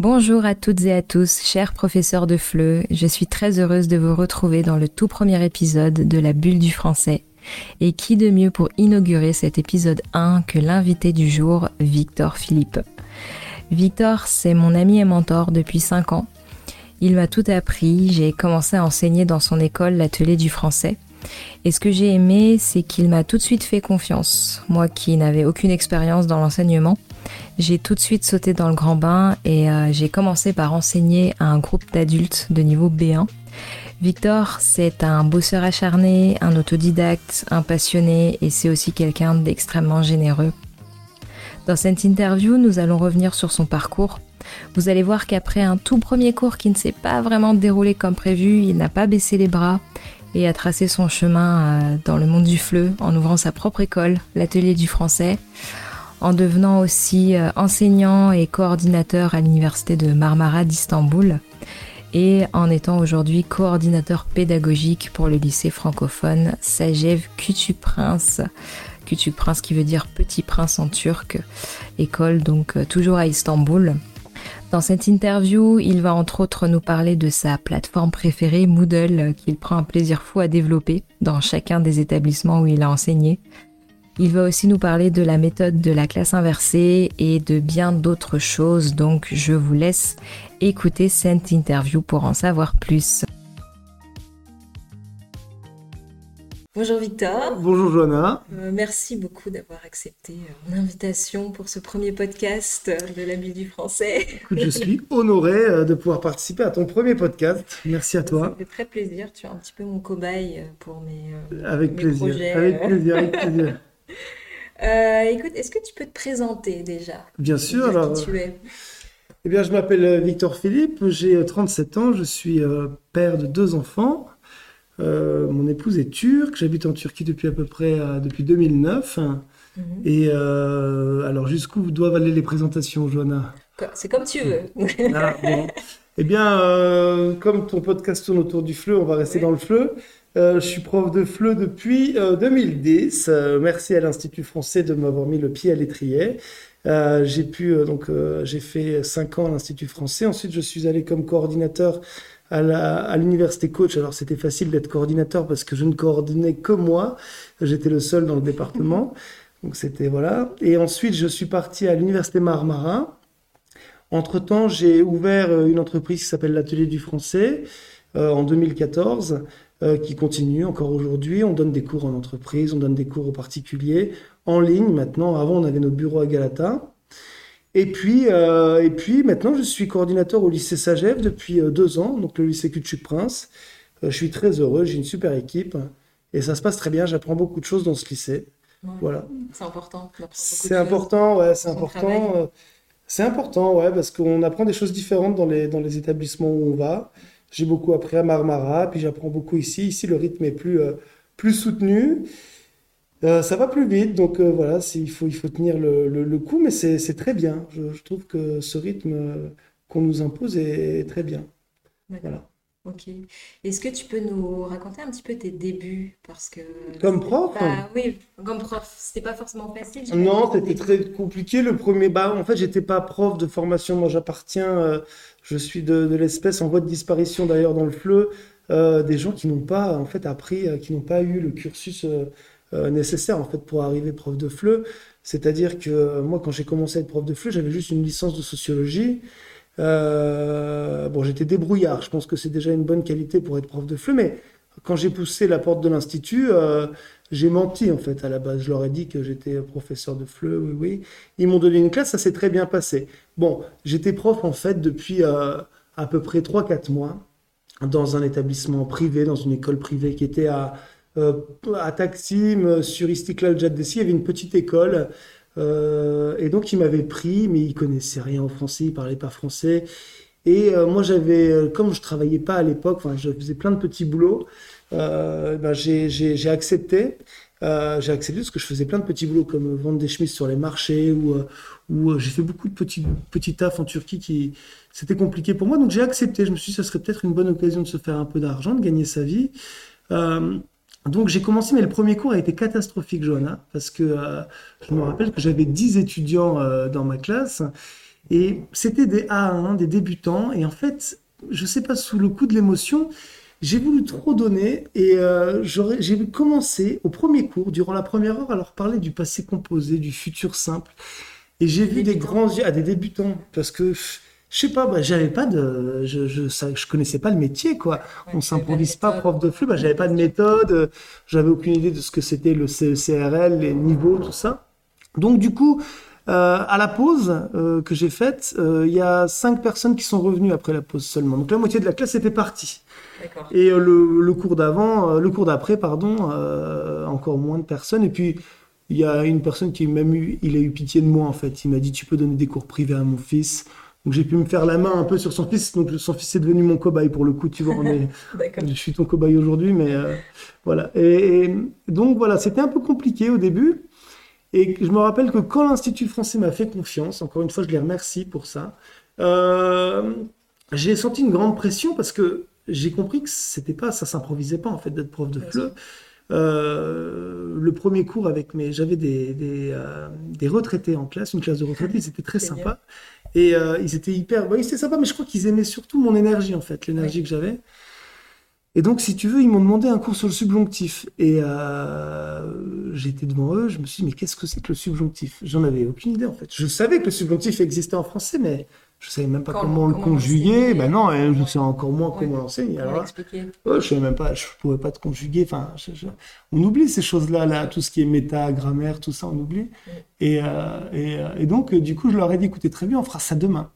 Bonjour à toutes et à tous, chers professeurs de FLE. Je suis très heureuse de vous retrouver dans le tout premier épisode de la bulle du français. Et qui de mieux pour inaugurer cet épisode 1 que l'invité du jour, Victor Philippe. Victor, c'est mon ami et mentor depuis 5 ans. Il m'a tout appris, j'ai commencé à enseigner dans son école l'atelier du français. Et ce que j'ai aimé, c'est qu'il m'a tout de suite fait confiance. Moi qui n'avais aucune expérience dans l'enseignement, j'ai tout de suite sauté dans le grand bain et euh, j'ai commencé par enseigner à un groupe d'adultes de niveau B1. Victor, c'est un bosseur acharné, un autodidacte, un passionné et c'est aussi quelqu'un d'extrêmement généreux. Dans cette interview, nous allons revenir sur son parcours. Vous allez voir qu'après un tout premier cours qui ne s'est pas vraiment déroulé comme prévu, il n'a pas baissé les bras et a tracé son chemin euh, dans le monde du fleu en ouvrant sa propre école, l'atelier du français en devenant aussi euh, enseignant et coordinateur à l'université de Marmara d'Istanbul et en étant aujourd'hui coordinateur pédagogique pour le lycée francophone Sajev Küçük Prince. Küçük Prince qui veut dire petit prince en turc, école donc euh, toujours à Istanbul. Dans cette interview, il va entre autres nous parler de sa plateforme préférée Moodle qu'il prend un plaisir fou à développer dans chacun des établissements où il a enseigné, il va aussi nous parler de la méthode de la classe inversée et de bien d'autres choses, donc je vous laisse écouter cette interview pour en savoir plus. Bonjour Victor. Bonjour Johanna. Euh, merci beaucoup d'avoir accepté euh, mon invitation pour ce premier podcast de la vie du français. je suis honoré euh, de pouvoir participer à ton premier podcast. Merci à toi. Ça fait très plaisir. Tu es un petit peu mon cobaye pour mes, avec plaisir, projets. Avec plaisir, avec plaisir. Euh, écoute, est-ce que tu peux te présenter déjà? Bien sûr. Alors, qui tu es eh bien, je m'appelle euh, Victor Philippe, j'ai 37 euh, ans, je suis père de deux enfants. mon épouse est turque, j'habite en Turquie depuis à peu près depuis 2009. Mhm. Et alors, jusqu'où doivent aller les présentations, Johanna? C'est comme tu veux. Ah, eh bien, comme ton podcast tourne autour du fleu, on va rester dans le fleu. Euh, je suis prof de FLE depuis 2010. Euh, euh, merci à l'Institut français de m'avoir mis le pied à l'étrier. j'ai pu donc j'ai fait 5 ans à l'Institut français. Ensuite, je suis allé comme coordinateur à l'université coach. Alors, c'était facile d'être coordinateur parce que je ne coordonnais que moi. J'étais le seul dans le département. Donc, c'était voilà. Et ensuite, je suis parti à l'université Marmara. Entre-temps, j'ai ouvert une entreprise qui s'appelle l'Atelier du français en 2014. Euh, qui continue encore aujourd'hui. On donne des cours en entreprise, on donne des cours aux particuliers, en ligne maintenant. Avant, on avait nos bureaux à Galata. Et puis, euh, et puis maintenant, je suis coordinateur au lycée Sagève depuis euh, deux ans, donc le lycée Culture Prince. je suis très heureux, j'ai une super équipe et ça se passe très bien. J'apprends beaucoup de choses dans ce lycée. Voilà. C'est important. C'est important, ouais, c'est important. C'est important, ouais, parce qu'on apprend des choses différentes dans les, dans les établissements où on va. J'ai beaucoup appris à Marmara, puis j'apprends beaucoup ici. Ici, le rythme est plus, euh, plus soutenu. Euh, ça va plus vite, donc euh, voilà, il faut, il faut tenir le, le, coup, mais c'est très bien. Je, trouve que ce rythme qu'on nous impose est, très bien. Voilà. Ok. Est-ce que tu peux nous raconter un petit peu tes débuts? Parce que comme prof? Oui, comme prof, c'était pas forcément facile. Non, c'était très compliqué. Le premier, bah, en fait, j'étais pas prof de formation. Moi, j'appartiens je suis de, l'espèce en voie de disparition d'ailleurs dans le fleu, euh, des gens qui n'ont pas en fait appris, euh, qui n'ont pas eu le cursus euh, nécessaire en fait pour arriver prof de fleu. C'est-à-dire que moi, quand j'ai commencé à être prof de fleu, j'avais juste une licence de sociologie. Bon, j'étais débrouillard. Je pense que c'est déjà une bonne qualité pour être prof de fleu, mais quand j'ai poussé la porte de l'institut, j'ai menti en fait à la base. Je leur ai dit que j'étais professeur de FLE, oui, oui. Ils m'ont donné une classe, ça s'est très bien passé. Bon, j'étais prof en fait depuis euh, à peu près 3-4 mois dans un établissement privé, dans une école privée qui était à, euh, à Taksim, sur Istiklal Jaddesi. Il y avait une petite école. Euh, et donc, ils m'avaient pris, mais ils connaissaient rien en français, ils parlaient pas français. Et moi, j'avais, comme je travaillais pas à l'époque, enfin, je faisais plein de petits boulots. Euh, ben j'ai accepté. Euh, j'ai accepté parce que je faisais plein de petits boulots comme vendre des chemises sur les marchés ou, euh, ou j'ai fait beaucoup de petits, petits tafs en Turquie qui c'était compliqué pour moi. Donc j'ai accepté. Je me suis dit, ça serait peut-être une bonne occasion de se faire un peu d'argent, de gagner sa vie. Donc j'ai commencé, mais le premier cours a été catastrophique, Johanna, parce que je me rappelle que j'avais 10 étudiants dans ma classe Et c'était des A1, des débutants. Et en fait, je sais pas, sous le coup de l'émotion, j'ai voulu trop donner et euh, j'ai commencé au premier cours, durant la première heure, à leur parler du passé composé, du futur simple. Et j'ai vu des grands yeux, à des débutants, parce que je sais pas, bah, j'avais pas de, je, je, ça, je connaissais pas le métier, quoi. On s'improvise pas prof de flux, bah, j'avais pas de méthode, j'avais aucune idée de ce que c'était le CRL, les niveaux, tout ça. Donc, du coup, euh, à la pause euh, que j'ai faite, euh, il y a cinq personnes qui sont revenues après la pause seulement. Donc la moitié de la classe était partie. Et le, le, cours d'avant, le cours d'après, pardon, encore moins de personnes. Et puis il y a une personne qui même eu, il a eu pitié de moi en fait. Il m'a dit tu peux donner des cours privés à mon fils. Donc j'ai pu me faire la main un peu sur son fils. Donc son fils est devenu mon cobaye pour le coup. Tu vois, est, je suis ton cobaye aujourd'hui, mais voilà. et, donc voilà, c'était un peu compliqué au début. Et je me rappelle que quand l'Institut français m'a fait confiance, encore une fois, je les remercie pour ça, euh, j'ai senti une grande pression parce que j'ai compris que c'était pas, ça s'improvisait pas en fait d'être prof de FLE. Euh, le premier cours avec mes, j'avais des, des, euh, des, retraités en classe, une classe de retraités, c'était très sympa. Et ils étaient hyper, bah, c'était sympa, mais je crois qu'ils aimaient surtout mon énergie en fait, l'énergie que j'avais. Et donc, si tu veux, ils m'ont demandé un cours sur le subjonctif. Et euh, j'étais devant eux, je me suis dit, mais qu'est-ce que c'est que le subjonctif? J'en avais aucune idée, en fait. Je savais que le subjonctif existait en français, mais je savais même pas comment, le conjuguer. Ben non, je sais encore moins comment l'enseigner. Alors, je savais même pas, je pouvais pas te conjuguer. Enfin, on oublie ces choses-là, là, tout ce qui est méta, grammaire, tout ça, on oublie. Et, euh, et, euh, et, donc, du coup, je leur ai dit, écoutez, très bien, on fera ça demain.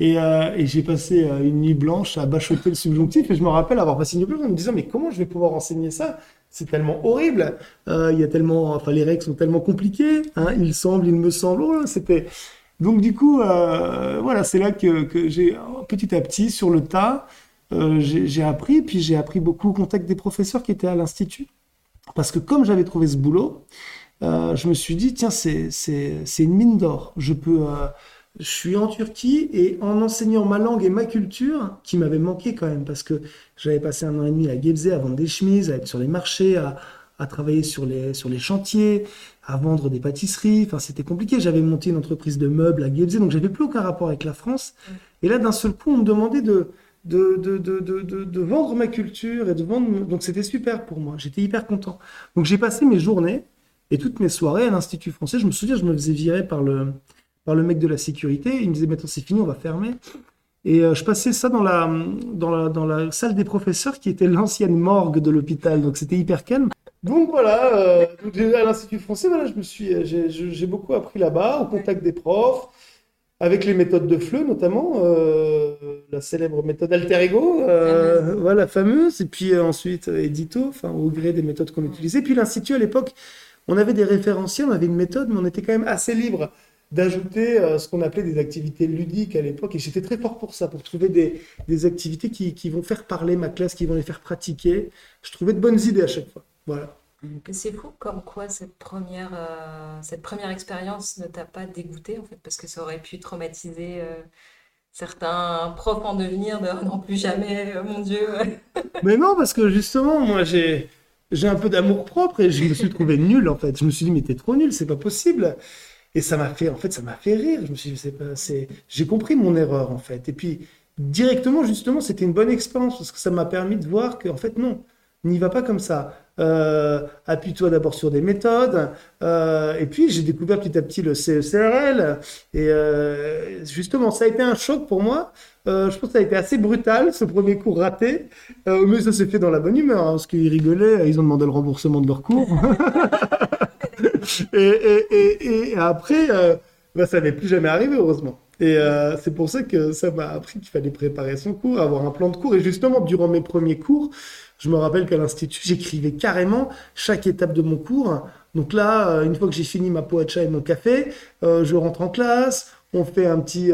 Et, euh, et j'ai passé euh, une nuit blanche à bachoter le subjonctif et je me rappelle avoir passé une nuit blanche en me disant mais comment je vais pouvoir enseigner ça? C'est tellement horrible. Euh, il y a tellement, enfin les règles sont tellement compliquées. Hein, il semble, il me semble. Oh, c'était donc du coup euh, voilà c'est là que, j'ai petit à petit sur le tas euh, j'ai appris puis j'ai appris beaucoup au contact des professeurs qui étaient à l'institut. Parce que comme j'avais trouvé ce boulot je me suis dit tiens c'est une mine d'or. Je peux je suis en Turquie et en enseignant ma langue et ma culture, qui m'avait manqué quand même, parce que j'avais passé un an et demi à Gebze à vendre des chemises, à être sur les marchés, à, travailler sur les chantiers, à vendre des pâtisseries. Enfin, c'était compliqué. J'avais monté une entreprise de meubles à Gebze, donc j'avais plus aucun rapport avec la France. Et là, d'un seul coup, on me demandait de, de, de, de, de, de vendre ma culture et de vendre. Donc, c'était super pour moi. J'étais hyper content. Donc, j'ai passé mes journées et toutes mes soirées à l'Institut français. Je me souviens, je me faisais virer par le, par le mec de la sécurité. Il me disait maintenant c'est fini, on va fermer. Et euh, je passais ça dans la, dans, la, dans la salle des professeurs qui était l'ancienne morgue de l'hôpital. Donc c'était hyper calme. Donc voilà, euh, à l'Institut français, voilà, je me suis, euh, j'ai beaucoup appris là-bas, au contact des profs, avec les méthodes de FLE notamment, euh, la célèbre méthode alter ego, euh, voilà, fameuse, et puis ensuite édito, enfin au gré des méthodes qu'on utilisait. Puis l'Institut à l'époque, on avait des référentiels, on avait une méthode, mais on était quand même assez libre d'ajouter euh, ce qu'on appelait des activités ludiques à l'époque. Et j'étais très fort pour ça, pour trouver des, des activités qui, qui, vont faire parler ma classe, qui vont les faire pratiquer. Je trouvais de bonnes idées à chaque fois. Voilà. C'est fou comme quoi cette première, euh, cette première expérience ne t'a pas dégoûté, en fait, parce que ça aurait pu traumatiser euh, certains profs en devenir de oh non plus jamais, mon Dieu. Mais non, parce que justement, moi, j'ai. J'ai un peu d'amour propre et je me suis trouvé nul en fait. Je me suis dit mais t'es trop nul, c'est pas possible. Et ça m'a fait, en fait, ça m'a fait rire. Je me suis dit, c'est j'ai compris mon erreur, en fait. Et puis, directement, justement, c'était une bonne expérience parce que ça m'a permis de voir qu'en fait, non, n'y va pas comme ça. Euh, appuie-toi d'abord sur des méthodes. Euh, et puis, j'ai découvert petit à petit le CECRL. Et euh, justement, ça a été un choc pour moi. Je pense que ça a été assez brutal, ce premier cours raté. Mais ça s'est fait dans la bonne humeur, hein, parce qu'ils rigolaient, ils ont demandé le remboursement de leur cours. et, après, bah, ça n'est plus jamais arrivé, heureusement. Et c'est pour ça que ça m'a appris qu'il fallait préparer son cours, avoir un plan de cours. Et justement, durant mes premiers cours, je me rappelle qu'à l'Institut, j'écrivais carrément chaque étape de mon cours. Donc là, euh, une fois que j'ai fini ma poacha et mon café, je rentre en classe, on fait un petit,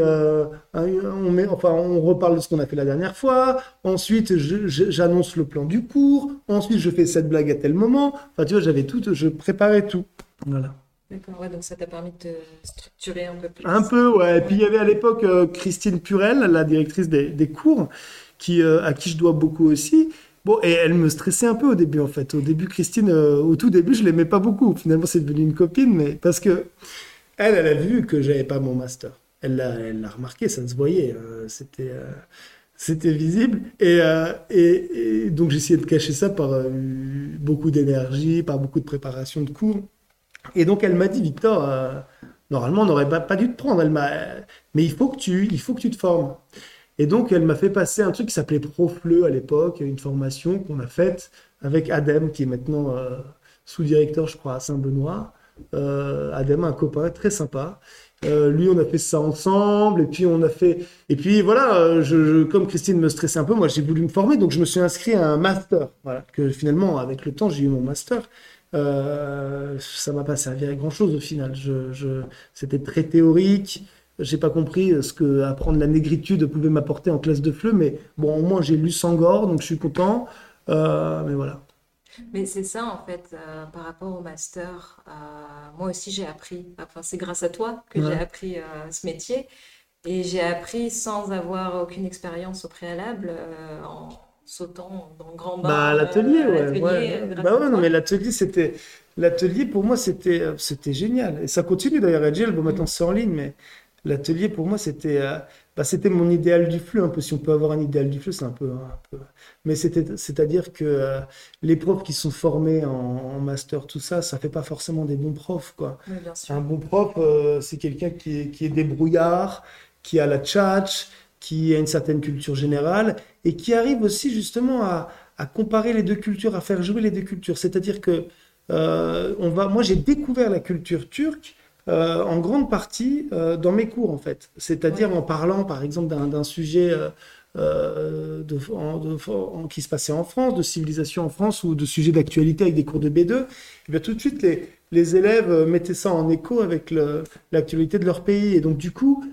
on met, enfin, on reparle de ce qu'on a fait la dernière fois. Ensuite, j'annonce le plan du cours. Ensuite, je fais cette blague à tel moment. Enfin, tu vois, j'avais tout, je préparais tout. Voilà. D'accord, ouais, donc ça t'a permis de te structurer un peu plus. Un peu, ouais. Et puis il y avait à l'époque euh, Christine Purel, la directrice des, des cours, qui, euh, à qui je dois beaucoup aussi. Bon, et elle me stressait un peu au début, en fait. Au début, Christine, euh, au tout début, je l'aimais pas beaucoup. Finalement, c'est devenu une copine, mais parce que elle, a vu que j'avais pas mon master. elle l'a, remarqué, ça se voyait, c'était, c'était visible. Et, et, donc j'essayais de cacher ça par beaucoup d'énergie, par beaucoup de préparation de cours. Et donc elle m'a dit, Victor, normalement on n'aurait pas, dû te prendre. Elle m'a, mais il faut que tu, il faut que tu te formes. Et donc, elle m'a fait passer un truc qui s'appelait Profleu à l'époque, une formation qu'on a faite avec Adem, qui est maintenant euh, sous-directeur, je crois, à Saint-Benoît. Euh, Adem, un copain très sympa. Euh, lui, on a fait ça ensemble, et puis on a fait. Et puis voilà, euh, comme Christine me stressait un peu, moi j'ai voulu me former, donc je me suis inscrit à un master. Voilà, que finalement, avec le temps, j'ai eu mon master. Euh, ça m'a pas servi à grand chose au final. C'était très théorique. J'ai pas compris ce que apprendre la négritude pouvait m'apporter en classe de fleu, mais bon, au moins j'ai lu Sangor, donc je suis content. Euh, mais voilà. Mais c'est ça en fait, euh, par rapport au master, euh, moi aussi j'ai appris, enfin c'est grâce à toi que j'ai appris ce métier, et j'ai appris sans avoir aucune expérience au préalable, en sautant dans le grand bain. Bah l'atelier, ouais. ouais. Bah ouais, non mais l'atelier c'était, l'atelier pour moi c'était, c'était génial, et ça continue d'ailleurs, Agile, bon maintenant c'est en ligne, mais l'atelier pour moi c'était euh, bah, c'était mon idéal du flux un peu. Si on peut avoir un idéal du flux c'est un peu, un peu... mais c'était c'est-à-dire que euh, les profs qui sont formés en, master tout ça ça fait pas forcément des bons profs quoi. Un bon prof euh, c'est quelqu'un qui est, qui est débrouillard qui a la tchatch qui a une certaine culture générale et qui arrive aussi justement à, à comparer les deux cultures à faire jouer les deux cultures. C'est-à-dire que on va moi j'ai découvert la culture turque euh, en grande partie euh, dans mes cours, en fait. C'est-à-dire en parlant, par exemple, d'un sujet euh, de, qui se passait en France, de civilisation en France ou de sujets d'actualité avec des cours de B2. Et bien tout de suite, les, les élèves mettaient ça en écho avec l'actualité de leur pays. Et donc, du coup,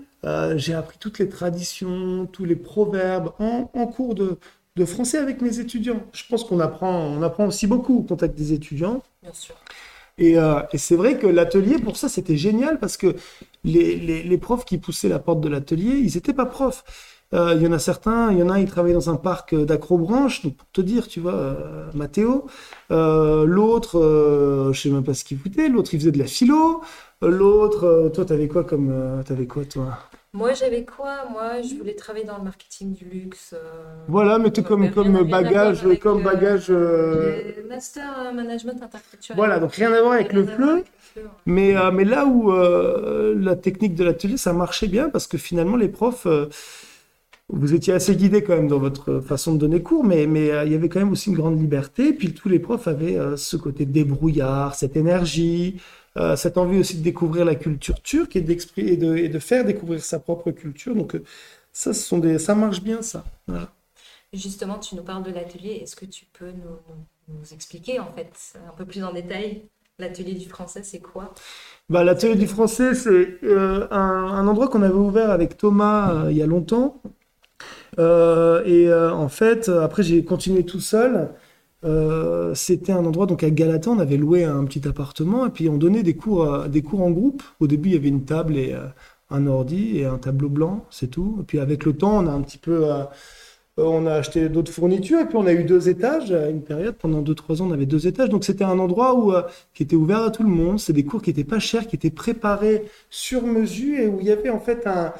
j'ai appris toutes les traditions, tous les proverbes en, en cours de, de français avec mes étudiants. Je pense qu'on apprend, on apprend aussi beaucoup au contact des étudiants. Bien sûr. Euh, et, c'est vrai que l'atelier, pour ça, c'était génial parce que les, profs qui poussaient la porte de l'atelier, ils n'étaient pas profs. Euh, il y en a certains, il y en a, ils travaillaient dans un parc d'acrobranche, donc pour te dire, tu vois, euh, Mathéo. l'autre, je sais même pas ce qu'il foutait, l'autre, il faisait de la philo. L'autre, toi, t'avais quoi comme, t'avais quoi, toi? Moi, j'avais quoi Moi, je voulais travailler dans le marketing du luxe. Euh, voilà, mais tu comme, comme bagage, comme euh, bagage. Euh, master management interculturel. Voilà, donc rien à voir avec le fleu. Mais, mais là où la technique de l'atelier, ça marchait bien parce que finalement, les profs, vous étiez assez guidés quand même dans votre façon de donner cours, mais, mais il y avait quand même aussi une grande liberté. Puis tous les profs avaient ce côté débrouillard, cette énergie. Euh, cette envie aussi de découvrir la culture turque et, et, de, et de faire découvrir sa propre culture. Donc euh, ça, ce sont des, ça marche bien, ça. Justement, tu nous parles de l'atelier. Est-ce que tu peux nous, nous, expliquer, en fait, un peu plus en détail, l'atelier du français, c'est quoi? Bah, L'atelier du français, c'est euh, un, un, endroit qu'on avait ouvert avec Thomas il y a longtemps. et en fait, après, j'ai continué tout seul. Euh, c'était un endroit donc à Galata, on avait loué un petit appartement et puis on donnait des cours, des cours en groupe. Au début, il y avait une table et euh, un ordi et un tableau blanc, c'est tout. Et puis avec le temps, on a un petit peu, euh, on a acheté d'autres fournitures et puis on a eu deux étages à une période. Pendant deux trois ans, on avait deux étages. Donc c'était un endroit où qui était ouvert à tout le monde. C'est des cours qui étaient pas chers, qui étaient préparés sur mesure et où il y avait en fait un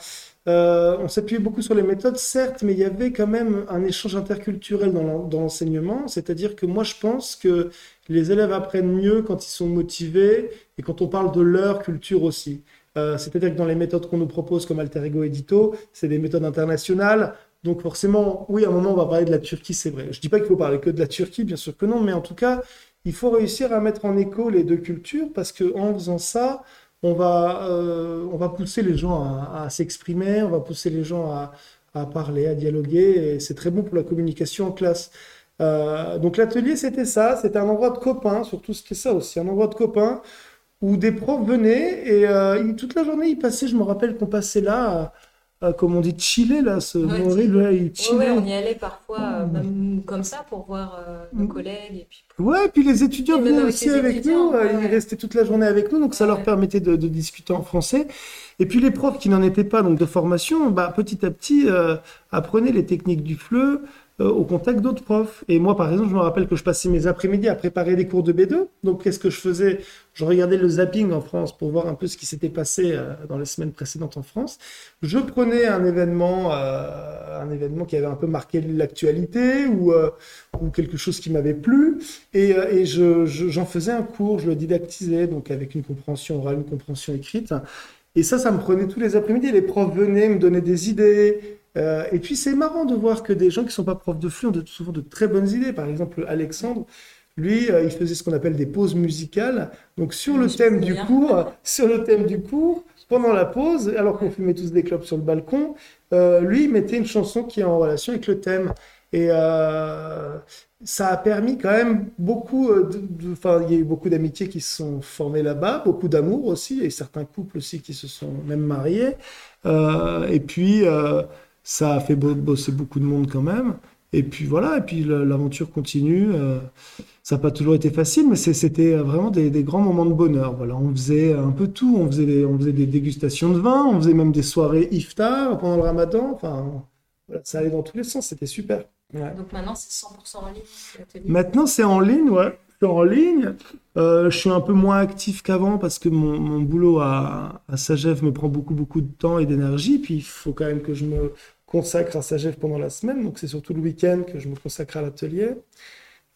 euh, on s'appuyait beaucoup sur les méthodes, certes, mais il y avait quand même un échange interculturel dans l'enseignement. C'est-à-dire que moi, je pense que les élèves apprennent mieux quand ils sont motivés et quand on parle de leur culture aussi. Euh, c'est-à-dire que dans les méthodes qu'on nous propose comme Alter Ego Edito, c'est des méthodes internationales. Donc forcément, oui, à un moment, on va parler de la Turquie, c'est vrai. Je dis pas qu'il faut parler que de la Turquie, bien sûr que non, mais en tout cas, il faut réussir à mettre en écho les deux cultures parce que en faisant ça, on va, euh, on va pousser les gens à, s'exprimer, on va pousser les gens à, parler, à dialoguer, et c'est très bon pour la communication en classe. Euh, donc l'atelier, c'était ça, c'était un endroit de copains, surtout c'était ça aussi, un endroit de copains, où des profs venaient, et euh, toute la journée, ils passaient, je me rappelle qu'on passait là comme on dit, chiller, là, ce ouais, on y allait parfois, euh, même comme ça, pour voir euh, nos mm. collègues. Et puis Ouais, puis les étudiants venaient aussi avec nous, euh, ils restaient toute la journée avec nous, donc ça leur permettait de, discuter en français. Et puis les profs qui n'en étaient pas donc de formation, bah, petit à petit, apprenaient les techniques du euh, au contact d'autres profs. Et moi, par exemple, je me rappelle que je passais mes après-midi à préparer des cours de B2. Donc, qu'est-ce que je faisais Je regardais le zapping en France pour voir un peu ce qui s'était passé euh, dans les semaines précédentes en France. Je prenais un événement, euh, un événement qui avait un peu marqué l'actualité ou, ou quelque chose qui m'avait plu, et, et je, j'en faisais un cours, je le didactisais, donc avec une compréhension orale, une compréhension écrite. Et ça, ça me prenait tous les après-midi. Les profs venaient me donner des idées. Euh, et puis c'est marrant de voir que des gens qui sont pas profs de flux ont souvent de très bonnes idées. Par exemple, Alexandre, lui, euh, il faisait ce qu'on appelle des pauses musicales. Donc sur le thème du cours, sur le thème du cours, pendant la pause, alors qu'on fumait tous des clopes sur le balcon, euh, lui, il mettait une chanson qui est en relation avec le thème. Et ça a permis quand même beaucoup, enfin, il y a eu beaucoup d'amitiés qui se sont formées là-bas, beaucoup d'amour aussi, et certains couples aussi qui se sont même mariés. et puis, ça a fait bosser beaucoup de monde quand même. Et puis voilà, et puis l'aventure continue. Euh, ça n'a pas toujours été facile, mais c'était vraiment des, grands moments de bonheur. Voilà, on faisait un peu tout. On faisait, des, on faisait des dégustations de vin, on faisait même des soirées iftar pendant le ramadan. Enfin, ça allait dans tous les sens, c'était super. Donc maintenant, c'est 100% en ligne Maintenant, c'est en ligne, ouais en ligne. Euh, je suis un peu moins actif qu'avant parce que mon, boulot à, à me prend beaucoup, beaucoup de temps et d'énergie. Puis il faut quand même que je me consacre à Sagève pendant la semaine. Donc c'est surtout le week-end que je me consacre à l'atelier.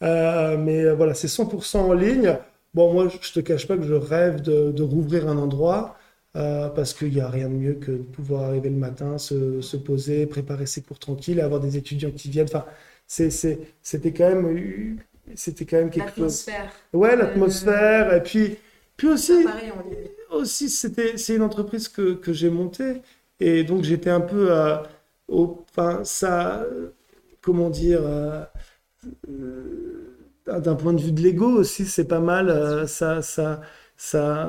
Euh, mais euh, voilà, c'est 100% en ligne. Bon, moi, je te cache pas que je rêve de, rouvrir un endroit parce qu'il n'y a rien de mieux que de pouvoir arriver le matin, se, se poser, préparer ses cours tranquilles, avoir des étudiants qui viennent. Enfin, c'était quand même c'était quand même quelque chose. Ouais, l'atmosphère. Et puis, puis aussi, aussi c'était, c'est une entreprise que, que j'ai montée. Et donc, j'étais un peu à. Enfin, ça. Comment dire euh, D'un point de vue de l'ego aussi, c'est pas mal. Euh, ça. ça ça,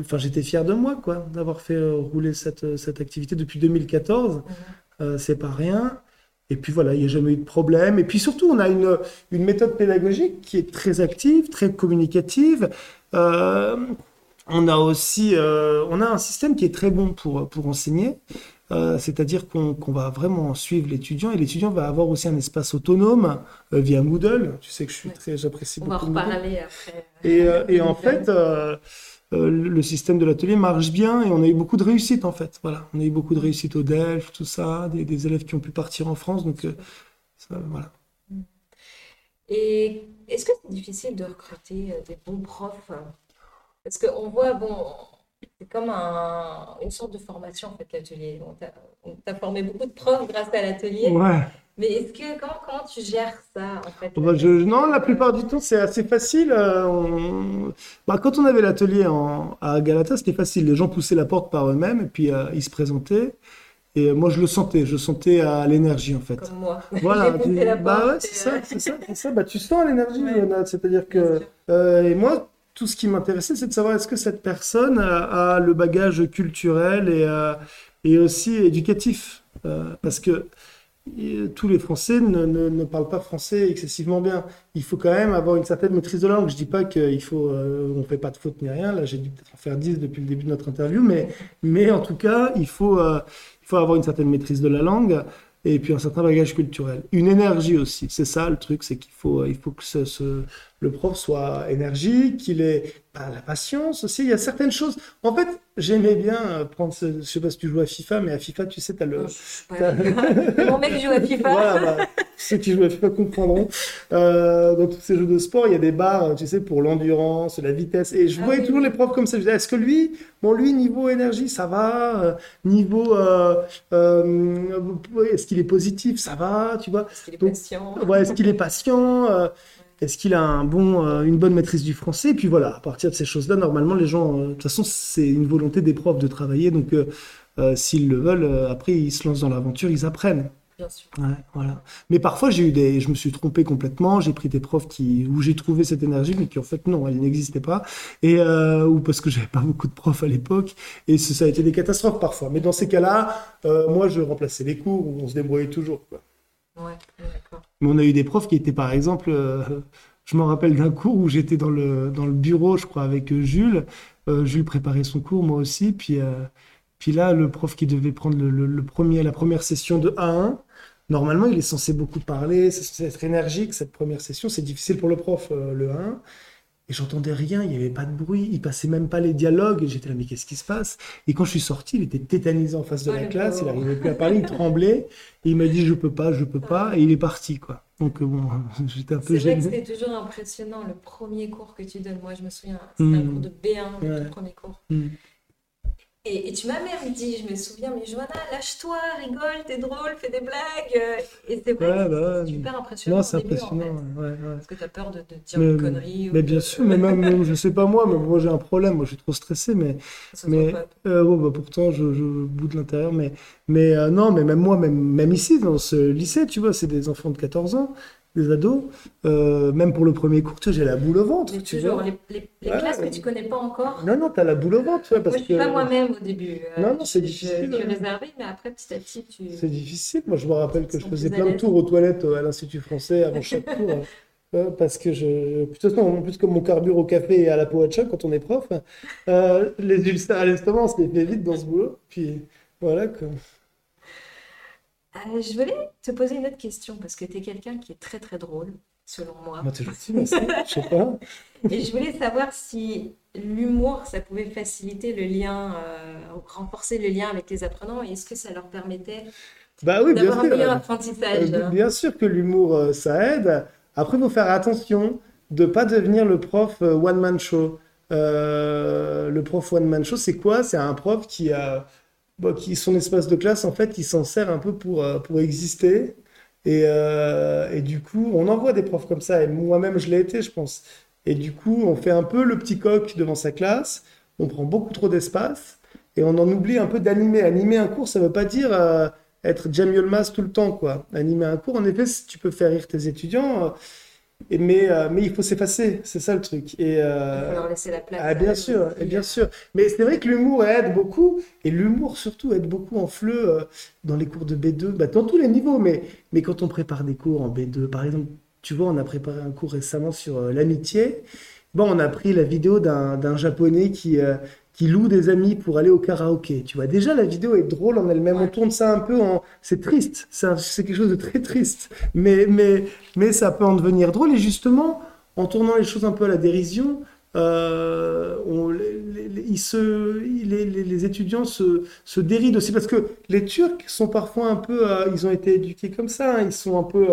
enfin, j'étais fier de moi, quoi, d'avoir fait euh, rouler cette, cette activité depuis 2014. Mhm. c'est pas rien. Et puis voilà, il n'y a jamais eu de problème. Et puis surtout, on a une, une méthode pédagogique qui est très active, très communicative. Euh, on a aussi euh, on a un système qui est très bon pour, pour enseigner. Euh, c'est-à-dire qu'on va vraiment suivre l'étudiant et l'étudiant va avoir aussi un espace autonome via Moodle. Tu sais que je suis très, j'apprécie beaucoup. On va reparler après. Et, et en fait, euh, le système de l'atelier marche bien et on a eu beaucoup de réussite en fait. Voilà, on a eu beaucoup de réussite au DELF, tout ça, des, élèves qui ont pu partir en France. Donc euh, voilà. Et est-ce que c'est difficile de recruter euh, des bons profs? Parce qu'on voit, bon, c'est comme une sorte de formation en fait l'atelier. On t'a formé beaucoup de profs grâce à l'atelier. Ouais. Mais est-ce que comment, comment tu gères ça en fait? Bah, je, Non, la plupart du temps c'est assez facile. Euh, bah, quand on avait l'atelier à Galata, c'était facile. Les gens poussaient la porte par eux-mêmes et puis euh, ils se présentaient. Et moi, je le sentais, je sentais à l'énergie en fait. Comme moi. Voilà, bah ouais, c'est ça, c'est ça, ça. Bah, tu sens l'énergie, C'est-à-dire que euh, et moi, tout ce qui m'intéressait, c'est de savoir est-ce que cette personne a, le bagage culturel et, et aussi éducatif, parce que tous les Français ne, ne, parlent pas français excessivement bien. Il faut quand même avoir une certaine maîtrise de la langue. Je dis pas qu'il faut, euh, on fait pas de faute ni rien. Là, j'ai dû peut-être en faire 10 depuis le début de notre interview, mais, en tout cas, il faut, euh, il faut avoir une certaine maîtrise de la langue et puis un certain bagage culturel. Une énergie aussi. C'est ça le truc, c'est qu'il faut, il faut que ce, ce, le prof soit énergique, qu'il ait bah, la patience aussi. Il y a certaines choses. En fait, j'aimais bien euh, prendre. Ce... Je sais pas si tu joues à FIFA, mais à FIFA, tu sais, tu as le. Mon mec joue à FIFA. voilà, bah, ceux qui jouent à FIFA comprendront. Euh, dans tous ces jeux de sport, il y a des barres, tu sais, pour l'endurance, la vitesse. Et je ah voyais toujours les profs comme ça. Je disais, est-ce que lui, bon, lui, niveau énergie, ça va euh, Niveau. Euh, est-ce qu'il est positif Ça va, tu vois? Est-ce qu'il est patient? Ouais, est-ce qu'il est patient est-ce qu'il a un bon, euh, une bonne maîtrise du français? Et puis voilà, à partir de ces choses-là, normalement, les gens, euh, de toute façon, c'est une volonté des profs de travailler. Donc, euh, s'ils le veulent, après, ils se lancent dans l'aventure, ils apprennent. Bien sûr. Ouais, voilà. Mais parfois, j'ai eu des, je me suis trompé complètement. J'ai pris des profs qui, où j'ai trouvé cette énergie, mais qui en fait non, elle n'existait pas, et ou parce que j'avais pas beaucoup de profs à l'époque, et ça a été des catastrophes parfois. Mais dans ces cas-là, moi, je remplaçais les cours, on se débrouillait toujours. Quoi. Ouais, d'accord. Mais on a eu des profs qui étaient, par exemple, euh, je me rappelle d'un cours où j'étais dans le, dans le bureau, je crois, avec euh, Jules. Euh, Jules préparait son cours, moi aussi. Puis, puis là, le prof qui devait prendre le, premier, la première session de A1 normalement, il est censé beaucoup parler, c'est censé être énergique. Cette première session, c'est difficile pour le prof, euh, le 1. Et j'entendais rien, il n'y avait pas de bruit, il passait même pas les dialogues. Et j'étais là, mais qu'est-ce qui se passe? Et quand je suis sorti, il était tétanisé en face de Oh, la classe, il n'arrivait plus à parler, il tremblait. Et il m'a dit, je peux pas, je peux pas. Et il est parti, quoi. Donc, euh, bon, j'étais un peu C'est vrai que c'est toujours impressionnant le premier cours que tu donnes. Moi, je me souviens, c'était un Mm. cours de B1, le tout premier cours. Mm. Et, et tu m'as même dit, je me souviens, mais Johanna, lâche-toi, rigole, t'es drôle, fais des blagues. Et c'est vrai, Ouais, bah super impressionnant. Non, c'est début, en impressionnant. fait. ouais, ouais. Parce que t'as peur de, de dire Mais- une connerie. ou Mais de- bien sûr, mais même, même, je sais pas moi, mais moi j'ai un problème, moi je suis trop stressé, mais Ça mais-. Euh, bah, pourtant, je, je bout de l'intérieur, mais, mais euh, non, mais même moi, même, même ici, dans ce lycée, tu vois, c'est des enfants de 14 ans, des ados. Euh, même pour le premier cours, tu vois, j'ai la boule au ventre, Mais tu toujours, vois. les, les- les Ouais, classes ouais. que tu connais pas encore. Non, non, t'as la boule au ventre, ouais, Moi, parce je suis que pas moi-même au début. euh, Non, non, c'est difficile, Je suis ouais. réservée, mais après, petit à petit, tu. c'est difficile. Moi, je me rappelle que je faisais plein de tours aux toilettes euh, à l'Institut français avant chaque cours. euh, parce que je, de toute façon, en plus comme mon carbure au café et à la poacha quand on est prof, les ulcères à l'estomac, on se les fait vite dans ce boulot. Puis voilà quoi. Euh, je voulais te poser une autre question parce que tu es quelqu'un qui est très très drôle, selon moi. Moi, t'es gentil. Je sais pas. Et je voulais savoir si l'humour, ça pouvait faciliter le lien, euh, renforcer le lien avec les apprenants et est-ce que ça leur permettait Bah oui, d'avoir un meilleur Euh, apprentissage hein. bien sûr que l'humour, euh, ça aide. Après, il faut faire attention de pas devenir le prof euh, one-man show. Euh, le prof one-man show, c'est quoi? C'est un prof qui a, bah, qui, son espace de classe, en fait, il s'en sert un peu pour, euh, pour exister. Et, euh, et du coup, on en voit des profs comme ça. Et moi-même, je l'ai été, je pense. Et du coup, on fait un peu le petit coq devant sa classe. On prend beaucoup trop d'espace. Et on en oublie un peu d'animer. Animer un cours, ça veut pas dire euh, être Jamie Olmas tout le temps, quoi. Animer un cours, en effet, tu peux faire rire tes étudiants. Mais, euh, mais il faut s'effacer. C'est ça le truc. Et, Il euh, faut leur laisser la place. ah, bien sûr, et bien sûr. Mais c'est vrai que l'humour aide beaucoup, et l'humour surtout aide beaucoup en FLE euh, dans les cours de B2, bah, dans tous les niveaux, mais, mais quand on prépare des cours en B2, par exemple, tu vois, on a préparé un cours récemment sur l'amitié. Bon, on a pris la vidéo d'un d'un japonais qui, qui loue des amis pour aller au karaoké. Tu vois, déjà la vidéo est drôle en elle-même. On tourne ça un peu en. C'est triste, c'est quelque chose de très triste. Mais, mais, mais ça peut en devenir drôle. Et justement, en tournant les choses un peu à la dérision, euh, on- les, ils se, les, les- les étudiants se, se dérident aussi. Parce que les Turcs sont parfois un peu. euh, ils ont été éduqués comme ça. hein. ils sont un peu.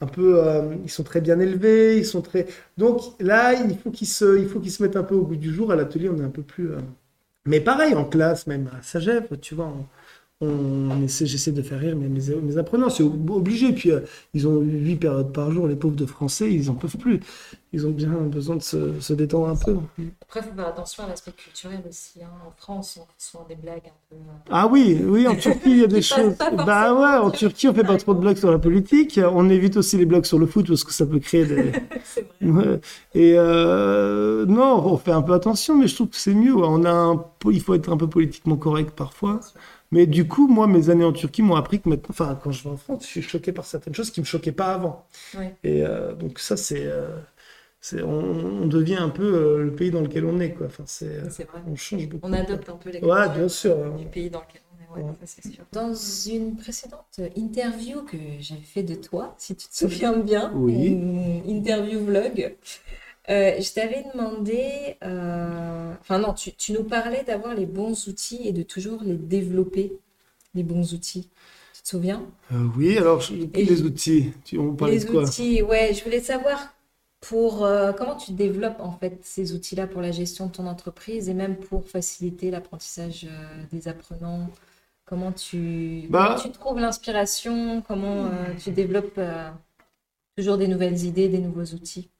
Un peu, euh, ils sont très bien élevés, ils sont très. Donc là, il faut qu'ils se, il faut qu'ils se mettent un peu au goût du jour. À l'atelier, on est un peu plus. euh, Mais pareil, en classe, même à Sagève, tu vois, on essaie, j'essaie de faire rire mes, mes, mes apprenants. C'est ob- obligé. Puis euh, ils ont huit périodes par jour, les pauvres de français, ils en peuvent plus. Ils ont bien besoin de se, se détendre un peu. Après, il faut faire attention à l'aspect culturel aussi. hein. En France, on fait souvent des blagues un peu. euh, Ah oui, oui, en Turquie, il y a des choses. Bah ouais, en Turquie, on fait pas trop de blagues sur la politique. On évite aussi les blagues sur le foot parce que ça peut créer des. C'est vrai. Et euh, non, on fait un peu attention, mais je trouve que c'est mieux. On a un, il faut être un peu politiquement correct parfois. Mais du coup, moi, mes années en Turquie m'ont appris que maintenant, enfin, quand je vais en France, je suis choqué par certaines choses qui me choquaient pas avant. Et euh, donc ça, c'est, euh, c'est, on, on devient un peu euh, le pays dans lequel on est, quoi. Enfin, c'est, vrai. on change beaucoup. On adopte un peu les Ouais, bien sûr. euh, du pays dans lequel on est. Ouais, Ouais. ça, c'est sûr. Dans une précédente interview que j'avais fait de toi, si tu te souviens bien, Oui. une interview vlog, euh, je t'avais demandé, euh, enfin non, tu, tu nous parlais d'avoir les bons outils et de toujours les développer, les bons outils. Tu te souviens? Euh, oui, alors je- Et- les outils, tu, on parlait Les de quoi? outils, ouais, je voulais savoir pour comment tu développes en fait ces outils-là pour la gestion de ton entreprise et même pour faciliter l'apprentissage des apprenants. Comment tu, Bah- comment tu trouves l'inspiration, comment tu développes toujours des nouvelles idées, des nouveaux outils?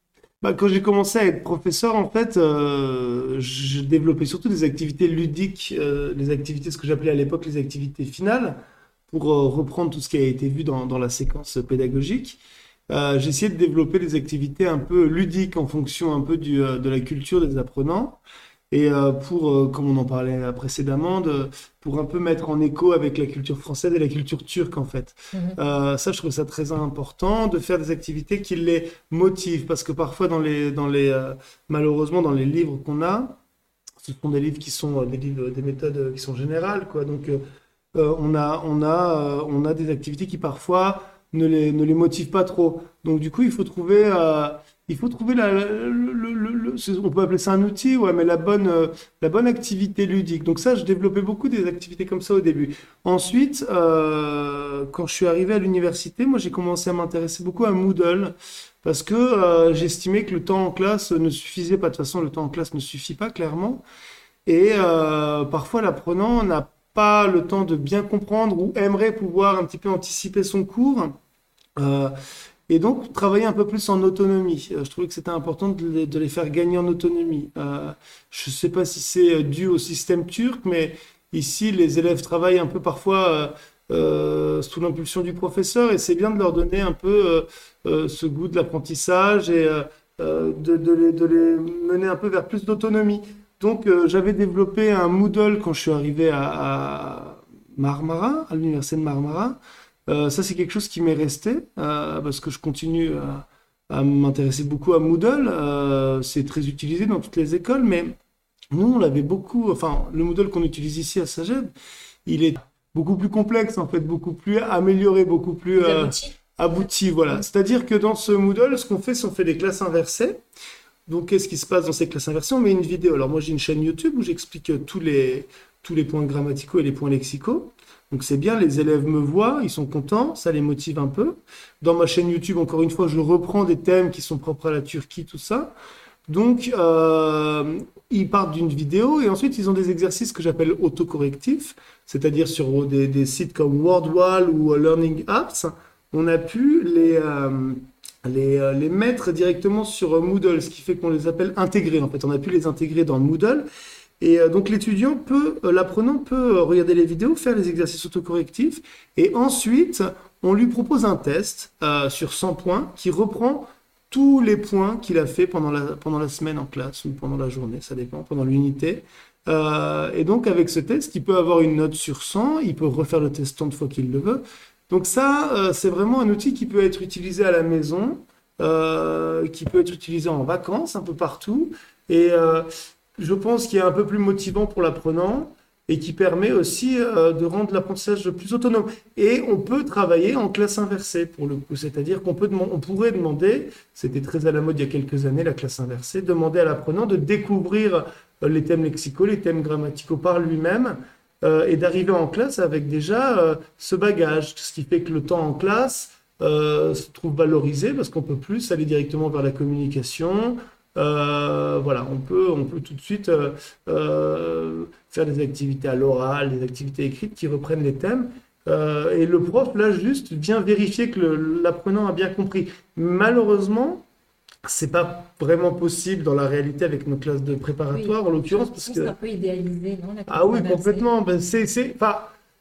Bah, quand j'ai commencé à être professeur, en fait, euh, je développais surtout des activités ludiques, euh, les activités, ce que j'appelais à l'époque les activités finales, pour euh, reprendre tout ce qui a été vu dans, dans la séquence pédagogique. Euh, j'essayais de développer des activités un peu ludiques en fonction un peu du, euh, de la culture des apprenants. Et euh, pour, euh, comme on en parlait précédemment, de, pour un peu mettre en écho avec la culture française et la culture turque, en fait. Mhm. Euh, ça, je trouve ça très important de faire des activités qui les motivent parce que parfois, dans les, dans les, euh, malheureusement, dans les livres qu'on a, ce sont des livres qui sont des livres, des méthodes qui sont générales, quoi. Donc, euh, on, a, on, a, on a des activités qui parfois ne les, ne les motivent pas trop. Donc du coup, il faut trouver il faut trouver la, le, on peut appeler ça un outil, ouais, mais la bonne, euh, la bonne activité ludique. Donc ça, je développais beaucoup des activités comme ça au début. Ensuite, euh, quand je suis arrivé à l'université, moi j'ai commencé à m'intéresser beaucoup à Moodle parce que euh, j'estimais que le temps en classe ne suffisait pas. De toute façon, le temps en classe ne suffit pas clairement. Et parfois, l'apprenant n'a pas le temps de bien comprendre ou aimerait pouvoir un petit peu anticiper son cours. Et donc, travailler un peu plus en autonomie. Euh, je trouvais que c'était important de les, faire gagner en autonomie. Euh, je ne sais pas si c'est euh, dû au système turc, mais ici, les élèves travaillent un peu parfois sous l'impulsion du professeur, et c'est bien de leur donner un peu ce goût de l'apprentissage et de, les, mener un peu vers plus d'autonomie. Donc, j'avais développé un Moodle quand je suis arrivé à, à Marmara, à l'université de Marmara. Euh, ça, c'est quelque chose qui m'est resté euh, parce que je continue à, m'intéresser beaucoup à Moodle. Euh, c'est très utilisé dans toutes les écoles, mais nous, on l'avait beaucoup. Enfin, le Moodle qu'on utilise ici à Saged, il est beaucoup plus complexe, en fait, beaucoup plus amélioré, beaucoup plus abouti. voilà. C'est-à-dire que dans ce Moodle, ce qu'on fait, c'est qu'on fait des classes inversées. Donc, qu'est-ce qui se passe dans ces classes inversées? On met une vidéo. Alors, moi, j'ai une chaîne YouTube où j'explique tous les, tous les points grammaticaux et les points lexicaux. Donc c'est bien, les élèves me voient, ils sont contents, ça les motive un peu. Dans ma chaîne YouTube, encore une fois, je reprends des thèmes qui sont propres à la Turquie, tout ça. Donc euh, ils partent d'une vidéo et ensuite ils ont des exercices que j'appelle autocorrectifs, c'est-à-dire sur des, sites comme WordWall ou Learning Apps, on a pu les, euh, les, euh, les, mettre directement sur Moodle, ce qui fait qu'on les appelle intégrés. En fait, on a pu les intégrer dans Moodle et euh, donc l'étudiant peut, euh, l'apprenant peut euh, regarder les vidéos, faire les exercices autocorrectifs, et ensuite on lui propose un test sur 100 points qui reprend tous les points qu'il a fait pendant la, pendant la semaine en classe ou pendant la journée, ça dépend, pendant l'unité. et donc avec ce test, il peut avoir une note sur 100, il peut refaire le test tant de fois qu'il le veut. Donc ça, c'est vraiment un outil qui peut être utilisé à la maison, qui peut être utilisé en vacances un peu partout. Et je pense, qu'il est un peu plus motivant pour l'apprenant et qui permet aussi euh, de rendre l'apprentissage plus autonome. Et on peut travailler en classe inversée pour le coup, c'est-à-dire qu'on peut on pourrait demander, c'était très à la mode il y a quelques années la classe inversée, demander à l'apprenant de découvrir euh, les thèmes lexicaux, les thèmes grammaticaux par lui-même euh, et d'arriver en classe avec déjà ce bagage, ce qui fait que le temps en classe se trouve valorisé parce qu'on peut plus aller directement vers la communication, euh, voilà, on peut, on peut tout de suite euh, euh, faire des activités à l'oral, des activités écrites qui reprennent les thèmes. et le prof, là, juste vient vérifier que l'apprenant a bien compris. Malheureusement, c'est pas vraiment possible dans la réalité avec nos classes de préparatoire, en l'occurrence. parce que C'est un peu idéalisé, non Ah oui, complètement. Ben, c'est,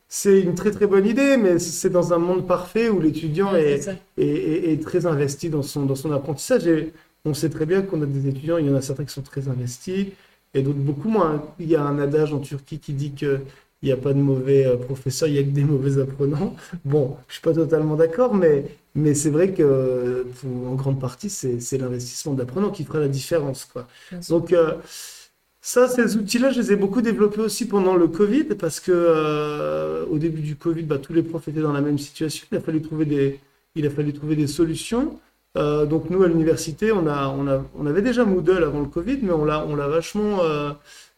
c'est une très très bonne idée, mais c'est dans un monde parfait où l'étudiant est, est, est, très investi dans son, dans son apprentissage. Et on sait très bien qu'on a des étudiants, il y en a certains qui sont très investis et d'autres beaucoup moins. Il y a un adage en Turquie qui dit qu'il n'y a pas de mauvais euh, professeurs, il n'y a que des mauvais apprenants. Bon, je ne suis pas totalement d'accord, mais, mais c'est vrai que en grande partie, c'est l'investissement d'apprenants qui fera la différence. Quoi. Donc, euh, ça, ces outils-là, je les ai beaucoup développés aussi pendant le Covid, parce que euh, au début du Covid, bah, tous les profs étaient dans la même situation. Il a fallu trouver des, il a fallu trouver des solutions. Euh, donc nous, à l'université, on, a, on, a, on avait déjà Moodle avant le Covid, mais on l'a, on l'a vachement, euh,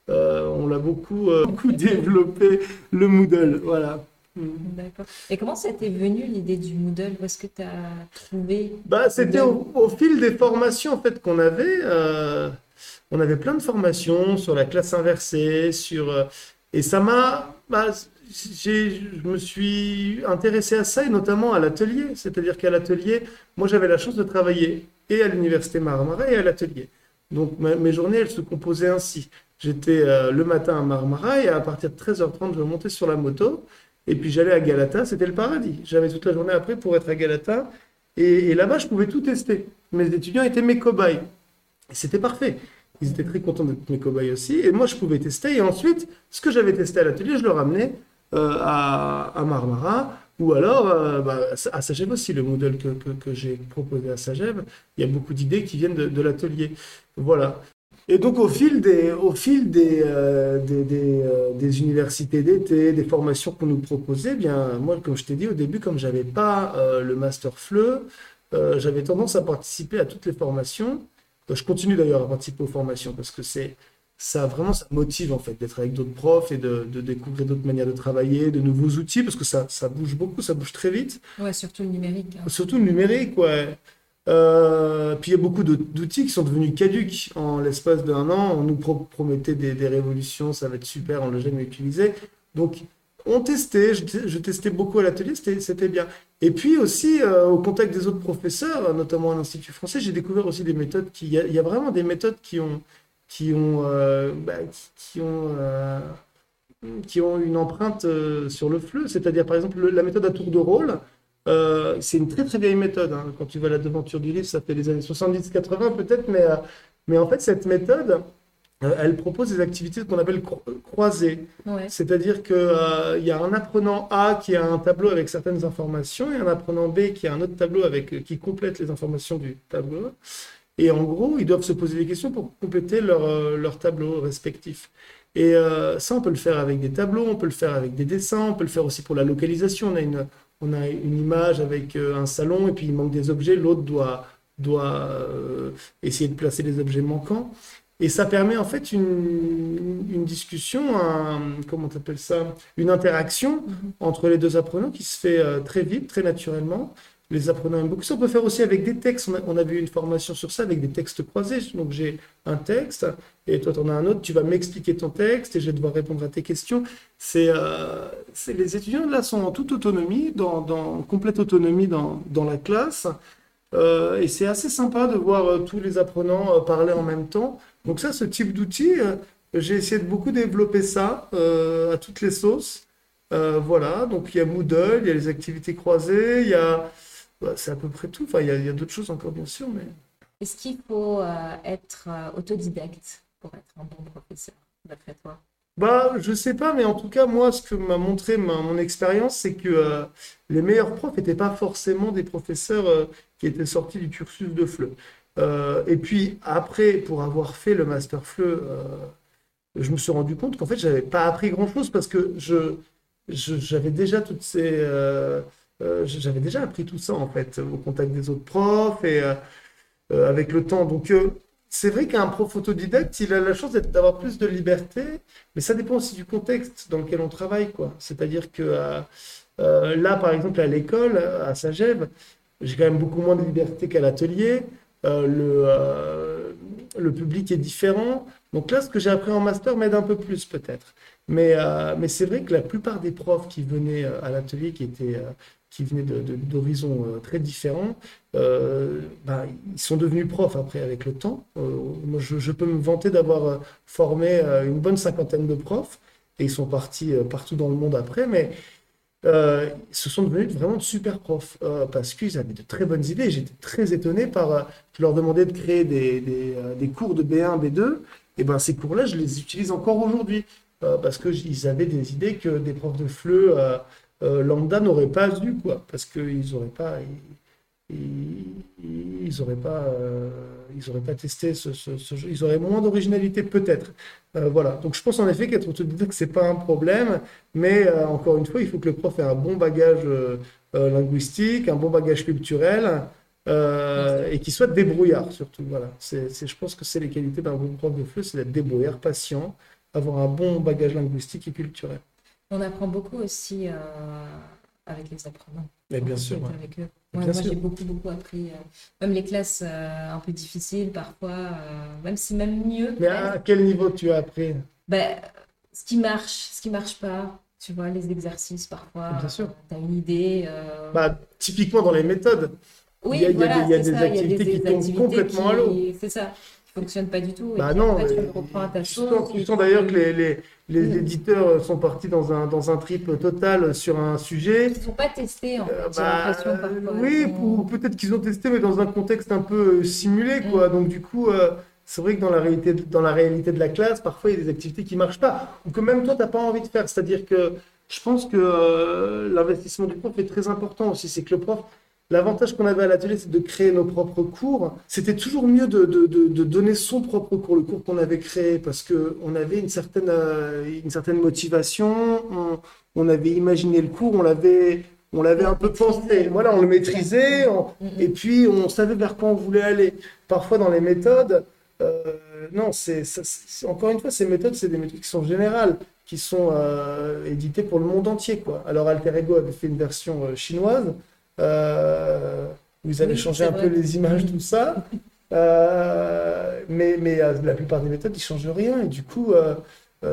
euh, on l'a beaucoup, beaucoup développé, le Moodle. Voilà. D'accord. Et comment ça t'est venu l'idée du Moodle? Où est-ce que tu as trouvé? Bah, C'était au, fil des formations en fait, qu'on avait. on avait plein de formations sur la classe inversée, sur... et ça m'a... Bah, je me suis intéressé à ça et notamment à l'atelier. C'est-à-dire qu'à l'atelier, moi j'avais la chance de travailler et à l'université Marmara et à l'atelier. Donc mes journées, elles se composaient ainsi. J'étais euh, le matin à Marmara et à partir de 13h30, je montais sur la moto et puis j'allais à Galata. C'était le paradis. J'avais toute la journée après pour être à Galata. Et, là-bas, je pouvais tout tester. Mes étudiants étaient mes cobayes. Et c'était parfait. Ils étaient très contents d'être mes cobayes aussi. Et moi, je pouvais tester. Et ensuite, ce que j'avais testé à l'atelier, je le ramenais à, à, Marmara, ou alors euh, bah, à Sageb aussi, le modèle que, j'ai proposé à Sageb, il y a beaucoup d'idées qui viennent de, l'atelier. Voilà. Et donc, au fil des, au fil des, euh, des, des, euh, universités d'été, des formations qu'on nous proposait, eh bien, moi, comme je t'ai dit au début, comme j'avais pas euh, le master FLE, euh, j'avais tendance à participer à toutes les formations. Euh, je continue d'ailleurs à participer aux formations parce que c'est, ça vraiment, ça motive en fait d'être avec d'autres profs et de, de découvrir d'autres manières de travailler, de nouveaux outils parce que ça, ça bouge beaucoup, ça bouge très vite. Ouais, surtout le numérique. hein. Surtout le numérique, ouais. Euh, puis il y a beaucoup d'outils qui sont devenus caduques en l'espace d'un an. On nous pro- promettait des, des révolutions, ça va être super, on l'a jamais utilisé. Donc on testait, je, je testais beaucoup à l'atelier, c'était bien. Et puis aussi euh, au contact des autres professeurs, notamment à l'Institut français, j'ai découvert aussi des méthodes qui, il y, a il y a vraiment des méthodes qui ont, qui ont, euh, bah, qui, ont, euh, qui ont une empreinte euh, sur le fleu. C'est-à-dire par exemple le- la méthode à tour de rôle. C'est une très très vieille méthode. hein. Quand tu vas à la devanture du livre, ça fait les années 70-80 peut-être, mais, mais en fait, cette méthode, elle propose des activités qu'on appelle cro- croisées. Ouais. C'est-à-dire qu'il y a un apprenant A qui a un tableau avec certaines informations et un apprenant B qui a un autre tableau avec, qui complète les informations du tableau. Et en gros, ils doivent se poser des questions pour compléter leur, euh, leur tableau respectif. Et euh, ça, on peut le faire avec des tableaux, on peut le faire avec des dessins, on peut le faire aussi pour la localisation. On a une, on a une image avec euh, un salon et puis il manque des objets, l'autre doit, doit euh, essayer de placer les objets manquants. Et ça permet en fait une, une discussion, un, comment t'appelles ça, une interaction Mhm. entre les deux apprenants qui se fait très vite, très naturellement. Les apprenants aiment beaucoup ça. On peut faire aussi avec des textes. On a, on a vu une formation sur ça avec des textes croisés. Donc j'ai un texte et toi tu en as un autre. Tu vas m'expliquer ton texte et je vais devoir répondre à tes questions. C'est, euh, les étudiants là sont en toute autonomie, dans, dans complète autonomie dans, dans la classe. Euh, et c'est assez sympa de voir euh, tous les apprenants euh, parler en même temps. Donc ça, ce type d'outil, euh, j'ai essayé de beaucoup développer ça à toutes les sauces. Voilà, donc il y a Moodle, il y a les activités croisées, il y a... bah, c'est à peu près tout. Enfin, il y a, il y a d'autres choses encore, bien sûr, mais... Est-ce qu'il faut euh, être euh, autodidacte pour être un bon professeur, d'après toi? Bah, je sais pas, mais en tout cas, moi, ce que m'a montré ma- mon expérience, c'est que euh, les meilleurs profs n'étaient pas forcément des professeurs qui étaient sortis du cursus de FLE. Et puis après, pour avoir fait le master FLE, je me suis rendu compte qu'en fait, j'avais pas appris grand-chose parce que je, je- j'avais déjà toutes ces, euh, euh, j'avais déjà appris tout ça en fait au contact des autres profs et euh, euh, avec le temps. Donc c'est vrai qu'un prof autodidacte, il a la chance d'avoir plus de liberté, mais ça dépend aussi du contexte dans lequel on travaille, quoi. C'est-à-dire que là, par exemple, à l'école, à Sagève, j'ai quand même beaucoup moins de liberté qu'à l'atelier. Le, le public est différent. Donc là, ce que j'ai appris en master m'aide un peu plus, peut-être. Mais, mais c'est vrai que la plupart des profs qui venaient à l'atelier, qui étaient, qui venaient d'horizons euh, très différents, euh, ben, ils sont devenus profs après avec le temps. Euh, moi, je, peux me vanter d'avoir formé une bonne cinquantaine de profs et ils sont partis partout dans le monde après, mais ils se sont devenus vraiment de super profs parce qu'ils avaient de très bonnes idées. J'étais très étonné par. je leur demandais de créer des, des, cours de B1, B2, et ben ces cours-là, je les utilise encore aujourd'hui parce que j- ils avaient des idées que des profs de FLE euh, lambda n'auraient pas eu, quoi, parce qu'ils n'auraient pas. Ils, ils, auraient pas, euh, ils auraient pas testé ce, ce- ce jeu. Ils auraient moins d'originalité peut-être. Euh, voilà. Donc je pense en effet qu'être autodidacte c'est pas un problème, mais encore une fois il faut que le prof ait un bon bagage linguistique, un bon bagage culturel et qu'il soit débrouillard surtout. Voilà. C'est, je pense que c'est les qualités d'un bon prof de FLE, c'est d'être débrouillard, patient, avoir un bon bagage linguistique et culturel. On apprend beaucoup aussi euh, avec les apprenants. Mais bien sûr. ouais. avec eux. Bien Ouais, moi, j'ai beaucoup, beaucoup appris. euh, même les classes euh, un peu difficiles, parfois, euh, même si même mieux. Mais à quel niveau tu as appris? Ben, ce qui marche, ce qui marche pas, tu vois, les exercices, parfois, Bien sûr. tu as une idée. Bah, typiquement dans les méthodes. oui, il y a- il y a voilà, des- il y a des activités qui tombent complètement à l'eau. C'est ça, qui fonctionnent pas du tout. et Bah non, après, tu reprends ta tu sauce. sens, tu d'ailleurs que les, les, les éditeurs sont partis dans un, dans un trip total sur un sujet. Ils sont pas testés, en fait, Euh, j'ai bah, parfois. oui, ou peut-être qu'ils ont testé, mais dans un contexte un peu euh, simulé, Mm. quoi. Donc du coup, euh, c'est vrai que dans la réalité, dans la réalité de la classe, parfois il y a des activités qui marchent pas, ou que même toi t'as pas envie de faire. C'est-à-dire que je pense que euh, l'investissement du prof est très important aussi. C'est que le prof, L'avantage qu'on avait à l'atelier, c'est de créer nos propres cours. C'était toujours mieux de, de, de, de, donner son propre cours, le cours qu'on avait créé, parce qu'on avait une certaine, euh, une certaine motivation, on, on, avait imaginé le cours, on l'avait, on l'avait un peu pensé. Voilà, on le maîtrisait, on, et puis on savait vers quoi on voulait aller. Parfois, dans les méthodes, euh, non, c'est encore une fois, ces méthodes, c'est des méthodes qui sont générales, qui sont euh, éditées pour le monde entier. Quoi. Alors, Alter Ego avait fait une version euh, chinoise. Euh, vous avez Oui, changé un vrai. peu les images, tout ça. Euh, mais mais euh, la plupart des méthodes, ils changent rien. Et du coup,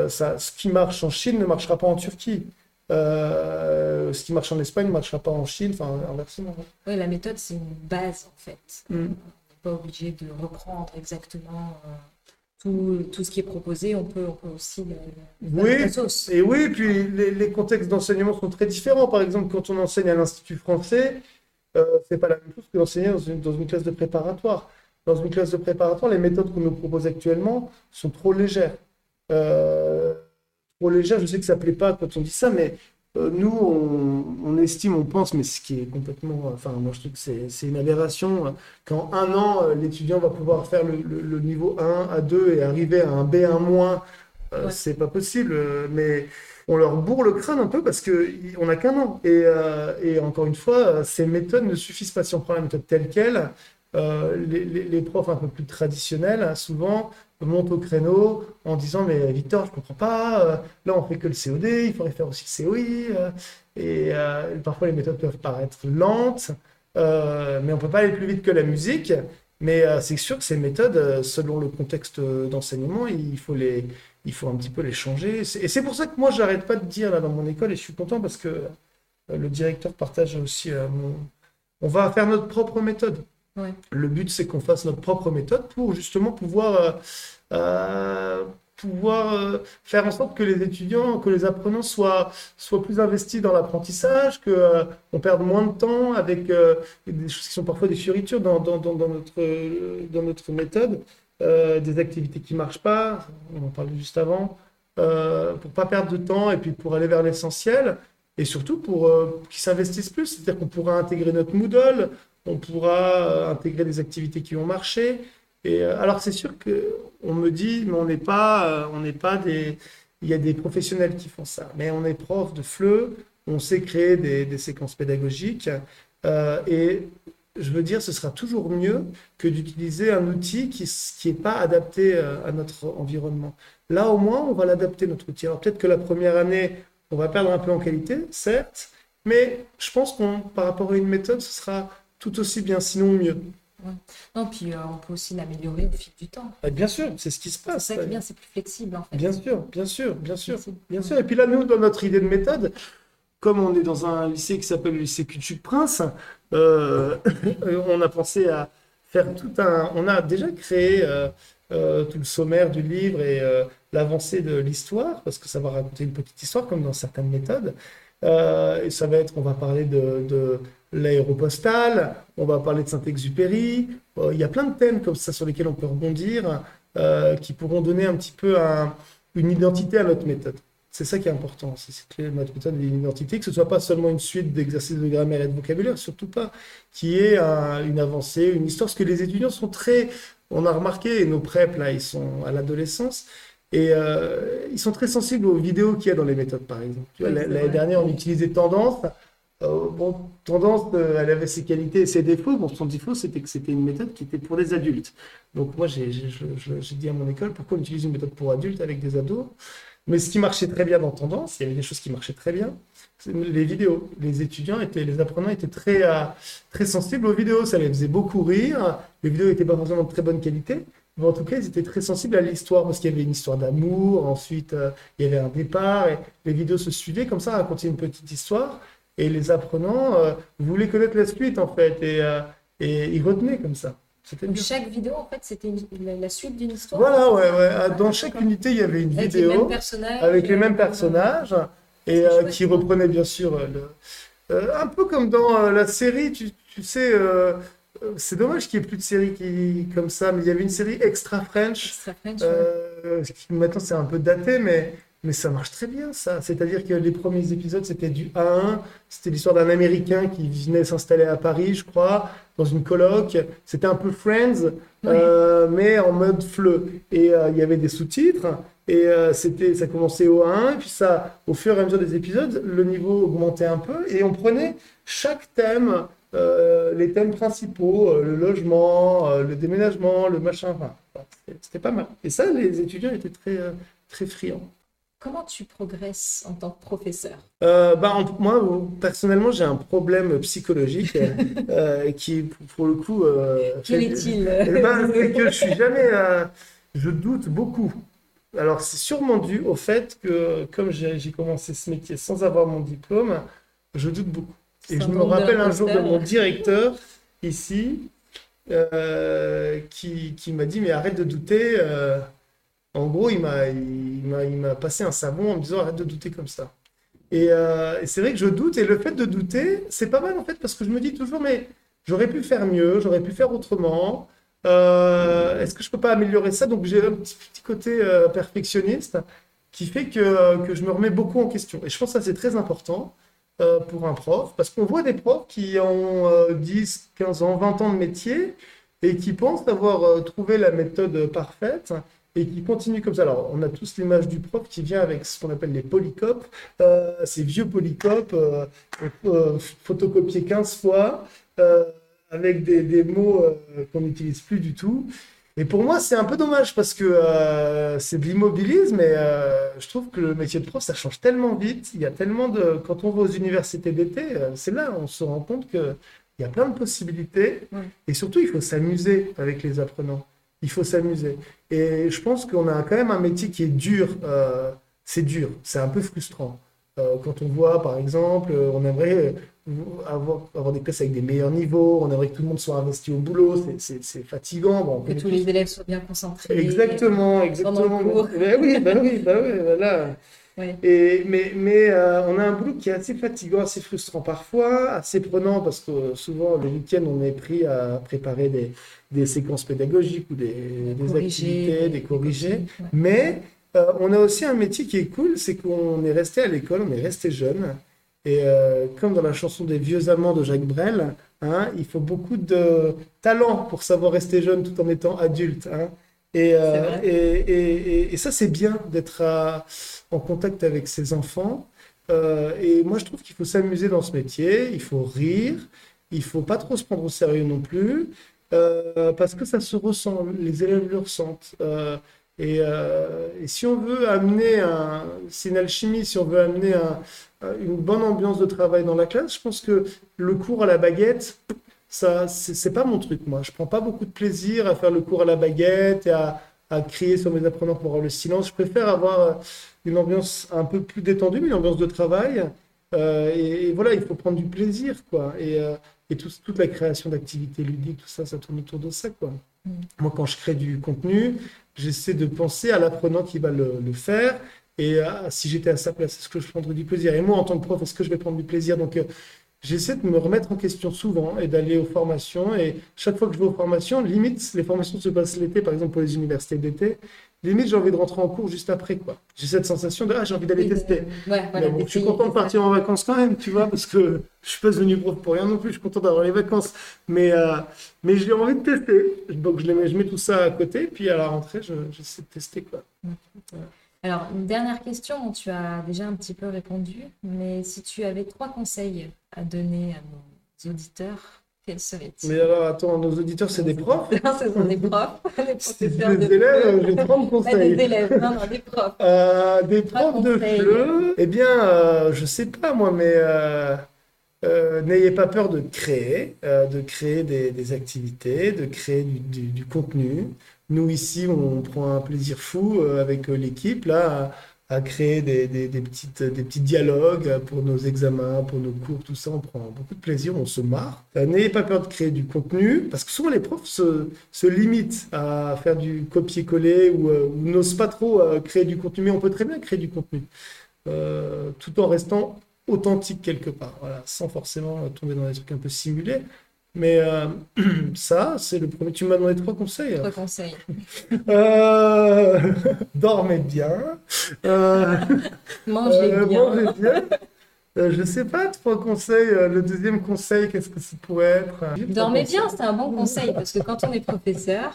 ça, ce qui marche en Chine ne marchera pas en Turquie. Ce qui marche en Espagne ne marchera pas en Chine, enfin inversement. Oui, la méthode, c'est une base, en fait. Mm. On n'est pas obligé de reprendre exactement tout, tout ce qui est proposé. On peut, on peut aussi le, le faire Oui. sauce. Et oui, puis les, les contextes d'enseignement sont très différents. Par exemple, quand on enseigne à l'Institut français, euh, c'est pas la même chose que d'enseigner dans une, dans une classe de préparatoire. Dans une classe de préparatoire, les méthodes qu'on nous propose actuellement sont trop légères. Euh, trop légères, je sais que ça plaît pas quand on dit ça, mais euh, nous, on, on estime, on pense, mais ce qui est complètement. Enfin, moi, je trouve que c'est c'est une aberration. euh, Qu'en un an, euh, l'étudiant va pouvoir faire le, le- le niveau 1 à 2 et arriver à un B1 moins. Euh, Ouais. C'est pas possible, euh, mais on leur bourre le crâne un peu parce que y- on n'a qu'un an. Et, euh, et encore une fois, euh, ces méthodes ne suffisent pas. Si on prend la méthode telle quelle, euh, les, les- les profs un peu plus traditionnels, hein, souvent, montent au créneau en disant Mais Victor, je comprends pas, euh, là on fait que le COD, il faudrait faire aussi le COI. euh, et euh, parfois les méthodes peuvent paraître lentes, mais on peut pas aller plus vite que la musique. Mais c'est sûr que ces méthodes, selon le contexte d'enseignement, il faut les, il faut un petit peu les changer. Et c'est pour ça que moi, j'arrête pas de dire là dans mon école, et je suis content parce que le directeur partage aussi mon... On va faire notre propre méthode. Le but, c'est qu'on fasse notre propre méthode pour justement pouvoir, euh, euh, pouvoir euh, faire en sorte que les étudiants, que les apprenants soient, soient plus investis dans l'apprentissage, que euh, on perde moins de temps avec des choses qui sont parfois des fioritures dans, dans, dans, notre, dans notre méthode, des activités qui marchent pas, on en parlait juste avant, pour pas perdre de temps et puis pour aller vers l'essentiel. Et surtout pour qu'ils s'investissent plus, c'est-à-dire qu'on pourra intégrer notre Moodle, on pourra euh, intégrer des activités qui ont marché. Et euh, alors c'est sûr que on me dit, mais on n'est pas, euh, on n'est pas des, il y a des professionnels qui font ça, mais on est prof de FLE, on sait créer des, séquences pédagogiques, et je veux dire, ce sera toujours mieux que d'utiliser un outil qui qui est pas adapté à notre environnement. Là, au moins, on va l'adapter notre outil. Alors peut-être que la première année, on va perdre un peu en qualité, certes, mais je pense qu'on, par rapport à une méthode, ce sera tout aussi bien, sinon mieux. Non, puis euh, on peut aussi l'améliorer au fil du temps. Et bien sûr, c'est ce qui se C'est passe. ça qui est bien, c'est plus flexible, en fait. Bien sûr, bien sûr, bien sûr, bien sûr. Et puis là, nous, dans notre idée de méthode, comme on est dans un lycée qui s'appelle le lycée Culture-Prince, euh, on a pensé à faire tout un... On a déjà créé euh, euh, tout le sommaire du livre et l'avancée de l'histoire, parce que ça va raconter une petite histoire, comme dans certaines méthodes. Et ça va être, on va parler de, de l'aéropostale, on va parler de Saint-Exupéry. Euh, il y a plein de thèmes comme ça sur lesquels on peut rebondir, euh, qui pourront donner un petit peu un- une identité à notre méthode. C'est ça qui est important, c'est que notre méthode ait une identité, que ce soit pas seulement une suite d'exercices de grammaire et de vocabulaire, surtout pas, qui est une avancée, une histoire, parce que les étudiants sont très, on a remarqué, et nos prep là, ils sont à l'adolescence, et euh, ils sont très sensibles aux vidéos qu'il y a dans les méthodes, par exemple. L'année dernière, on utilisait Tendance. Euh, bon, Tendance, elle avait ses qualités et ses défauts. Bon, son défaut, c'était que c'était une méthode qui était pour des adultes. Donc moi, j'ai dit à mon école, pourquoi on utilise une méthode pour adultes avec des ados? Mais ce qui marchait très bien dans Tendance, il y avait des choses qui marchaient très bien, les vidéos. Les étudiants étaient, les apprenants étaient très, euh, très sensibles aux vidéos. Ça les faisait beaucoup rire. Les vidéos n'étaient pas forcément de très bonne qualité. Mais en tout cas, ils étaient très sensibles à l'histoire parce qu'il y avait une histoire d'amour. Ensuite, euh, il y avait un départ les vidéos se suivaient comme ça, racontaient une petite histoire. Et les apprenants euh, voulaient connaître la suite en fait et, euh, et ils retenaient comme ça. Chaque vidéo, en fait, c'était une- la, suite d'une histoire. Voilà, ouais, ouais. Ah, Dans chaque unité, il y avait une Avec vidéo avec les mêmes personnages et euh, qui reprenait bien sûr le- un peu comme dans la série, tu, tu sais, c'est dommage qu'il n'y ait plus de séries qui, comme ça, mais il y avait une série Extra French, Extra French, ouais. qui maintenant c'est un peu daté, mais Mais ça marche très bien, ça. C'est-à-dire que les premiers épisodes, c'était du 1 C'était l'histoire d'un Américain qui venait s'installer à Paris, je crois, dans une coloc. C'était un peu Friends, euh, mais en mode fleu. Et euh, il y avait des sous-titres. Et euh, c'était, ça commençait au 1 et puis ça, au fur et à mesure des épisodes, le niveau augmentait un peu. Et on prenait chaque thème, les thèmes principaux, le logement, le déménagement, le machin. Enfin, c'était pas mal. Et ça, les étudiants étaient très, très friands. Comment tu progresses en tant que professeur? Euh, bah, Moi, personnellement, j'ai un problème psychologique euh, qui, pour le coup... Euh, Quel est-il eh ben, C'est que je suis jamais... je doute beaucoup. Alors, c'est sûrement dû au fait que, comme j'ai commencé ce métier sans avoir mon diplôme, je doute beaucoup. Et je me rappelle un jour de mon directeur ici qui, qui m'a dit, mais arrête de douter en gros, il m'a, il m'a, passé un savon en me disant arrête de douter comme ça. Euh, et, c'est vrai que je doute, et le fait de douter, c'est pas mal en fait, parce que je me dis toujours, mais j'aurais pu faire mieux, j'aurais pu faire autrement. Euh, est-ce que je peux pas améliorer ça? Donc j'ai un petit, côté euh, perfectionniste qui fait que, que, je me remets beaucoup en question. Et je pense que ça c'est très important pour un prof, parce qu'on voit des profs qui ont 10, 15 ans, 20 ans de métier et qui pensent avoir trouvé la méthode parfaite et qui continue comme ça. Alors, on a tous l'image du prof qui vient avec ce qu'on appelle les polycopes, euh, ces vieux polycopes euh, euh, photocopiés 15 fois, avec des, des mots qu'on n'utilise plus du tout. Et pour moi, c'est un peu dommage parce que c'est de l'immobilisme et je trouve que le métier de prof, ça change tellement vite. Il y a tellement de. Quand on va aux universités d'été, c'est là on se rend compte qu'il y a plein de possibilités et surtout, il faut s'amuser avec les apprenants il faut s'amuser. Et je pense qu'on a quand même un métier qui est dur. Euh, c'est dur, c'est un peu frustrant. Euh, quand on voit, par exemple, on aimerait avoir, avoir des classes avec des meilleurs niveaux, on aimerait que tout le monde soit investi au boulot, c'est fatigant. Bon, que tous les élèves soient bien concentrés. Exactement, exactement. Ben oui, ben oui, ben oui, Et, mais mais euh, on a un boulot qui est assez fatigant, assez frustrant parfois, assez prenant parce que souvent le week-end on est pris à préparer des, des séquences pédagogiques ou des, des activités, des corrigés. Mais euh, on a aussi un métier qui est cool, c'est qu'on est resté à l'école, on est resté jeune. Et euh, comme dans la chanson des vieux amants de Jacques Brel, hein, il faut beaucoup de talent pour savoir rester jeune tout en étant adulte. Hein. Euh, et, et, et, ça, c'est bien d'être en contact avec ses enfants. Euh, et moi, je trouve qu'il faut s'amuser dans ce métier, il faut rire, il faut pas trop se prendre au sérieux non plus, euh, parce que ça se ressent, les élèves le ressentent. Et, et, si on veut amener un, c'est une alchimie, si on veut amener un, une bonne ambiance de travail dans la classe, je pense que le cours à la baguette, ça, c'est pas mon truc, moi. Je prends pas beaucoup de plaisir à faire le cours à la baguette et à, à crier sur mes apprenants pour avoir le silence. Je préfère avoir euh, une ambiance un peu plus détendue, mais une ambiance de travail. Euh, et, voilà, il faut prendre du plaisir, quoi. Et, euh, et toute la création d'activités ludiques, tout ça, ça tourne autour de ça, quoi. Mm. Moi, quand je crée du contenu, j'essaie de penser à l'apprenant qui va le, le faire. Et si j'étais à sa place, est-ce que je prendrais du plaisir? Et moi, en tant que prof, est-ce que je vais prendre du plaisir? Donc, j'essaie de me remettre en question souvent et d'aller aux formations. Et chaque fois que je vais aux formations, limite, les formations se passent l'été, par exemple pour les universités d'été, limite j'ai envie de rentrer en cours juste après. quoi. J'ai cette sensation de ah, j'ai envie d'aller tester. je suis content de partir en vacances quand même, tu vois, parce que je suis pas venu prof pour rien non plus, je suis content d'avoir les vacances. Mais, euh, mais j'ai envie de tester. Donc je, mets, je mets tout ça à côté, puis à la rentrée, j'essaie de tester. quoi. Alors, une dernière question dont tu as déjà un petit peu répondu, mais si tu avais trois conseils à donner à nos auditeurs, quels seraient-ils? Mais alors, attends, nos auditeurs, c'est des profs? Non, ce sont des profs, des des élèves, j'ai 30 conseils. des élèves, non, non, des profs. Euh, des profs de FLE, eh bien, euh, je sais pas moi, mais euh, euh, n'ayez pas peur de créer, de créer des, activités, de créer du contenu. Nous, ici, on prend un plaisir fou euh, avec euh, l'équipe, là, à, créer des, des, petites, des petits dialogues pour nos examens, pour nos cours, tout ça. On prend beaucoup de plaisir, on se marre. Euh, n'ayez pas peur de créer du contenu, parce que souvent les profs se, limitent à faire du copier-coller ou, n'osent pas trop créer du contenu, mais on peut très bien créer du contenu, tout en restant authentique quelque part, sans forcément tomber dans des trucs un peu simulés. Mais euh, ça, c'est le premier. Tu m'as demandé trois conseils. Trois conseils. Euh, dormez bien. Euh, Mangez euh, bien. mangez bien. Je sais pas, trois conseils. Le deuxième conseil, qu'est-ce que ça pourrait être? Dormez bien, c'est un bon conseil parce que quand on est professeur,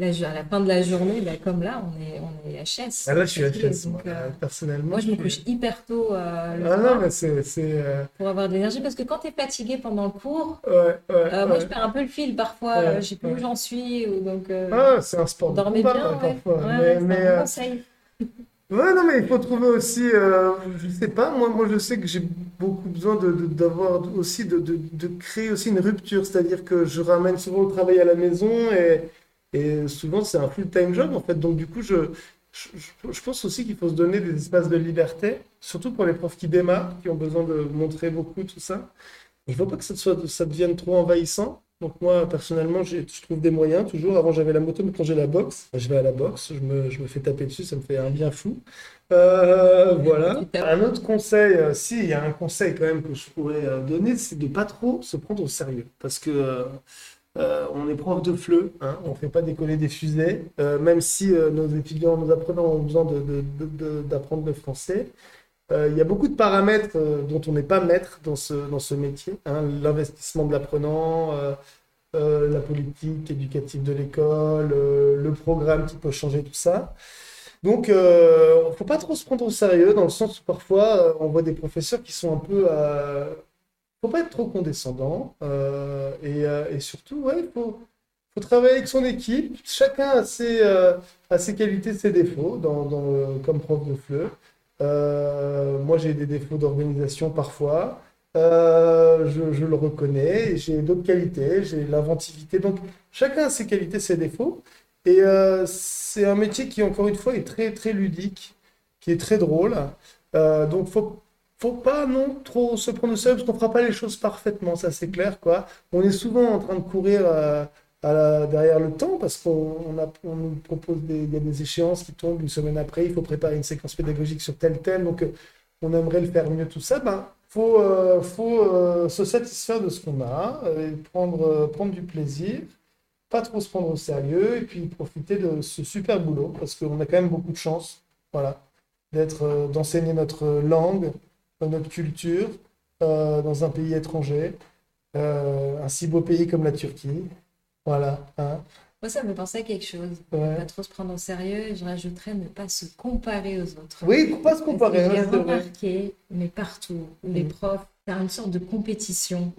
la à la fin de la journée, bah, comme là, on est, on est HS. Ah, là, je suis HS, Donc, moi, euh, personnellement. moi, je me suis- couche hyper tôt euh, le Ah non, soir mais c'est. c'est, euh, pour avoir de l'énergie parce que quand tu es fatigué pendant le cours, Ouais, ouais, moi, je perds un peu le fil parfois, je sais plus où j'en suis. Ou, donc, Ah, c'est un sport de dormez combat, bien, hein, parfois. Mais, mais, un bon conseil. Ouais, non, mais il faut trouver aussi, euh, je sais pas, moi, moi je sais que j'ai beaucoup besoin de, de- d'avoir aussi, de, de, de créer aussi une rupture, c'est-à-dire que je ramène souvent le travail à la maison et, et souvent c'est un full-time job en fait, donc du coup je, je, pense aussi qu'il faut se donner des espaces de liberté, surtout pour les profs qui démarrent, qui ont besoin de montrer beaucoup tout ça. Il faut pas que ça, soit, ça devienne trop envahissant. Donc moi, personnellement, je trouve des moyens, toujours. Avant, j'avais la moto, mais quand j'ai la boxe, je vais à la boxe, je me, je me fais taper dessus, ça me fait un bien fou. Euh, voilà. Un autre conseil, euh, si, il y a un conseil quand même que je pourrais euh, donner, c'est de pas trop se prendre au sérieux. Parce que euh, on est prof de FLE, hein, on ne fait pas décoller des fusées, euh, même si euh, nos étudiants, nos apprenants ont besoin d'apprendre le français. Il y a beaucoup de paramètres dont on n'est pas maître dans ce, métier. hein. L'investissement de l'apprenant, la politique éducative de l'école, le programme qui peut changer tout ça. Donc, il ne faut pas trop se prendre au sérieux, dans le sens où parfois, on voit des professeurs qui sont un peu... Faut pas être trop condescendant. euh, et, euh, et surtout, ouais, faut, travailler avec son équipe. Chacun a ses, euh, a ses qualités, ses défauts, dans, dans le- comme prof de FLE. Euh, moi, j'ai des défauts d'organisation parfois. Je, je le reconnais. J'ai d'autres qualités. J'ai l'inventivité. Donc, chacun a ses qualités, ses défauts. Et c'est un métier qui, encore une fois, est très, très ludique, qui est très drôle. Donc, faut, faut pas non trop se prendre au sérieux parce qu'on fera pas les choses parfaitement, ça c'est clair, quoi. On est souvent en train de courir euh, derrière le temps parce qu'on nous propose des, y a des échéances qui tombent une semaine après, il faut préparer une séquence pédagogique sur tel thème, donc euh, on aimerait le faire mieux, tout ça. Ben, faut, euh, faut se satisfaire de ce qu'on a prendre, prendre du plaisir, pas trop se prendre au sérieux et puis profiter de ce super boulot parce qu'on a quand même beaucoup de chance, voilà, d'être, d'enseigner notre langue, notre culture euh, dans un pays étranger, euh, un si beau pays comme la Turquie. Voilà. hein. Moi, ça me pensait à quelque chose. Ouais. Pas trop se prendre au sérieux et je rajouterais ne pas se comparer aux autres. Oui, faut pas se comparer, hein, J'ai remarqué, mais partout, où les Mhm. profs, a une sorte de compétition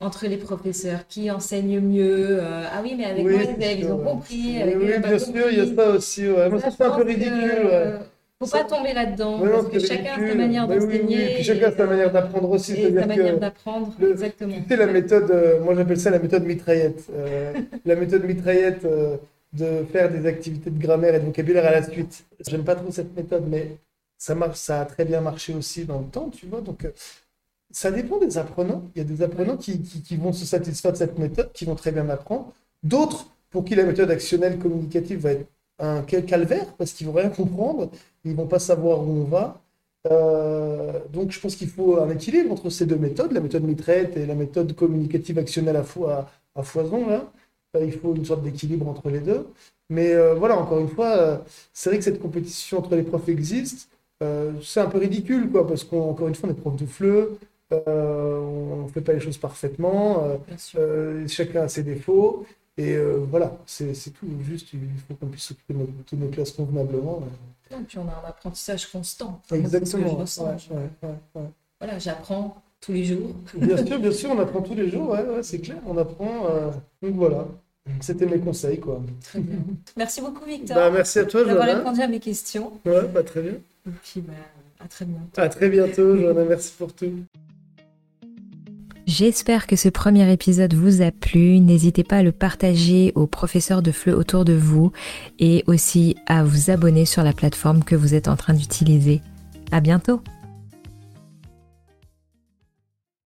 entre les professeurs qui enseignent mieux. euh, ah oui, mais avec Oui, moi, les élèves, ils ont compris. Oui, avec oui, bien sûr, il y a compris. ça aussi. Ouais. Mais ça, c'est un peu ridicule. Ouais. Faut pas tomber là-dedans, Ouais, non, parce que chacun a sa manière oui, d'enseigner. oui, Puis chacun a sa manière d'apprendre aussi. Et sa manière d'apprendre, exactement. tu sais, la méthode, euh, moi j'appelle ça la méthode mitraillette. Euh, la méthode mitraillette euh, de faire des activités de grammaire et de vocabulaire à la suite. J'aime pas trop cette méthode, mais ça marche, ça a très bien marché aussi dans le temps, tu vois. Donc, ça dépend des apprenants. Il y a des apprenants qui, qui- qui vont se satisfaire de cette méthode, qui vont très bien apprendre. D'autres, pour qui la méthode actionnelle communicative va être un cal- calvaire, parce qu'ils vont rien comprendre, ils vont pas savoir où on va. Euh, donc, je pense qu'il faut un équilibre entre ces deux méthodes, la méthode mitraillette et la méthode communicative actionnelle à, fo- à, à foison, là. Euh, il faut une sorte d'équilibre entre les deux. Mais euh, voilà, encore une fois, euh, c'est vrai que cette compétition entre les profs existe. C'est un peu ridicule, quoi, parce qu'encore une fois, on est prof de FLE, euh, on ne fait pas les choses parfaitement, chacun a ses défauts, et euh, voilà, c'est tout. Juste, il faut qu'on puisse s'occuper de nos, de nos classes convenablement. Non, puis on a un apprentissage constant. Exactement. Ouais, ouais. Voilà, j'apprends tous les jours. Bien sûr, bien sûr, on apprend tous les jours, c'est clair, on apprend. euh, donc voilà, c'était mes conseils, quoi. Très bien. Merci beaucoup, Victor, Bah, merci à toi, d'avoir répondu à mes questions. Ouais, bah, très bien. Et puis, bah, à très bientôt. À très bientôt, Johanna, merci pour tout. J'espère que ce premier épisode vous a plu. N'hésitez pas à le partager aux professeurs de FLE autour de vous et aussi à vous abonner sur la plateforme que vous êtes en train d'utiliser. À bientôt!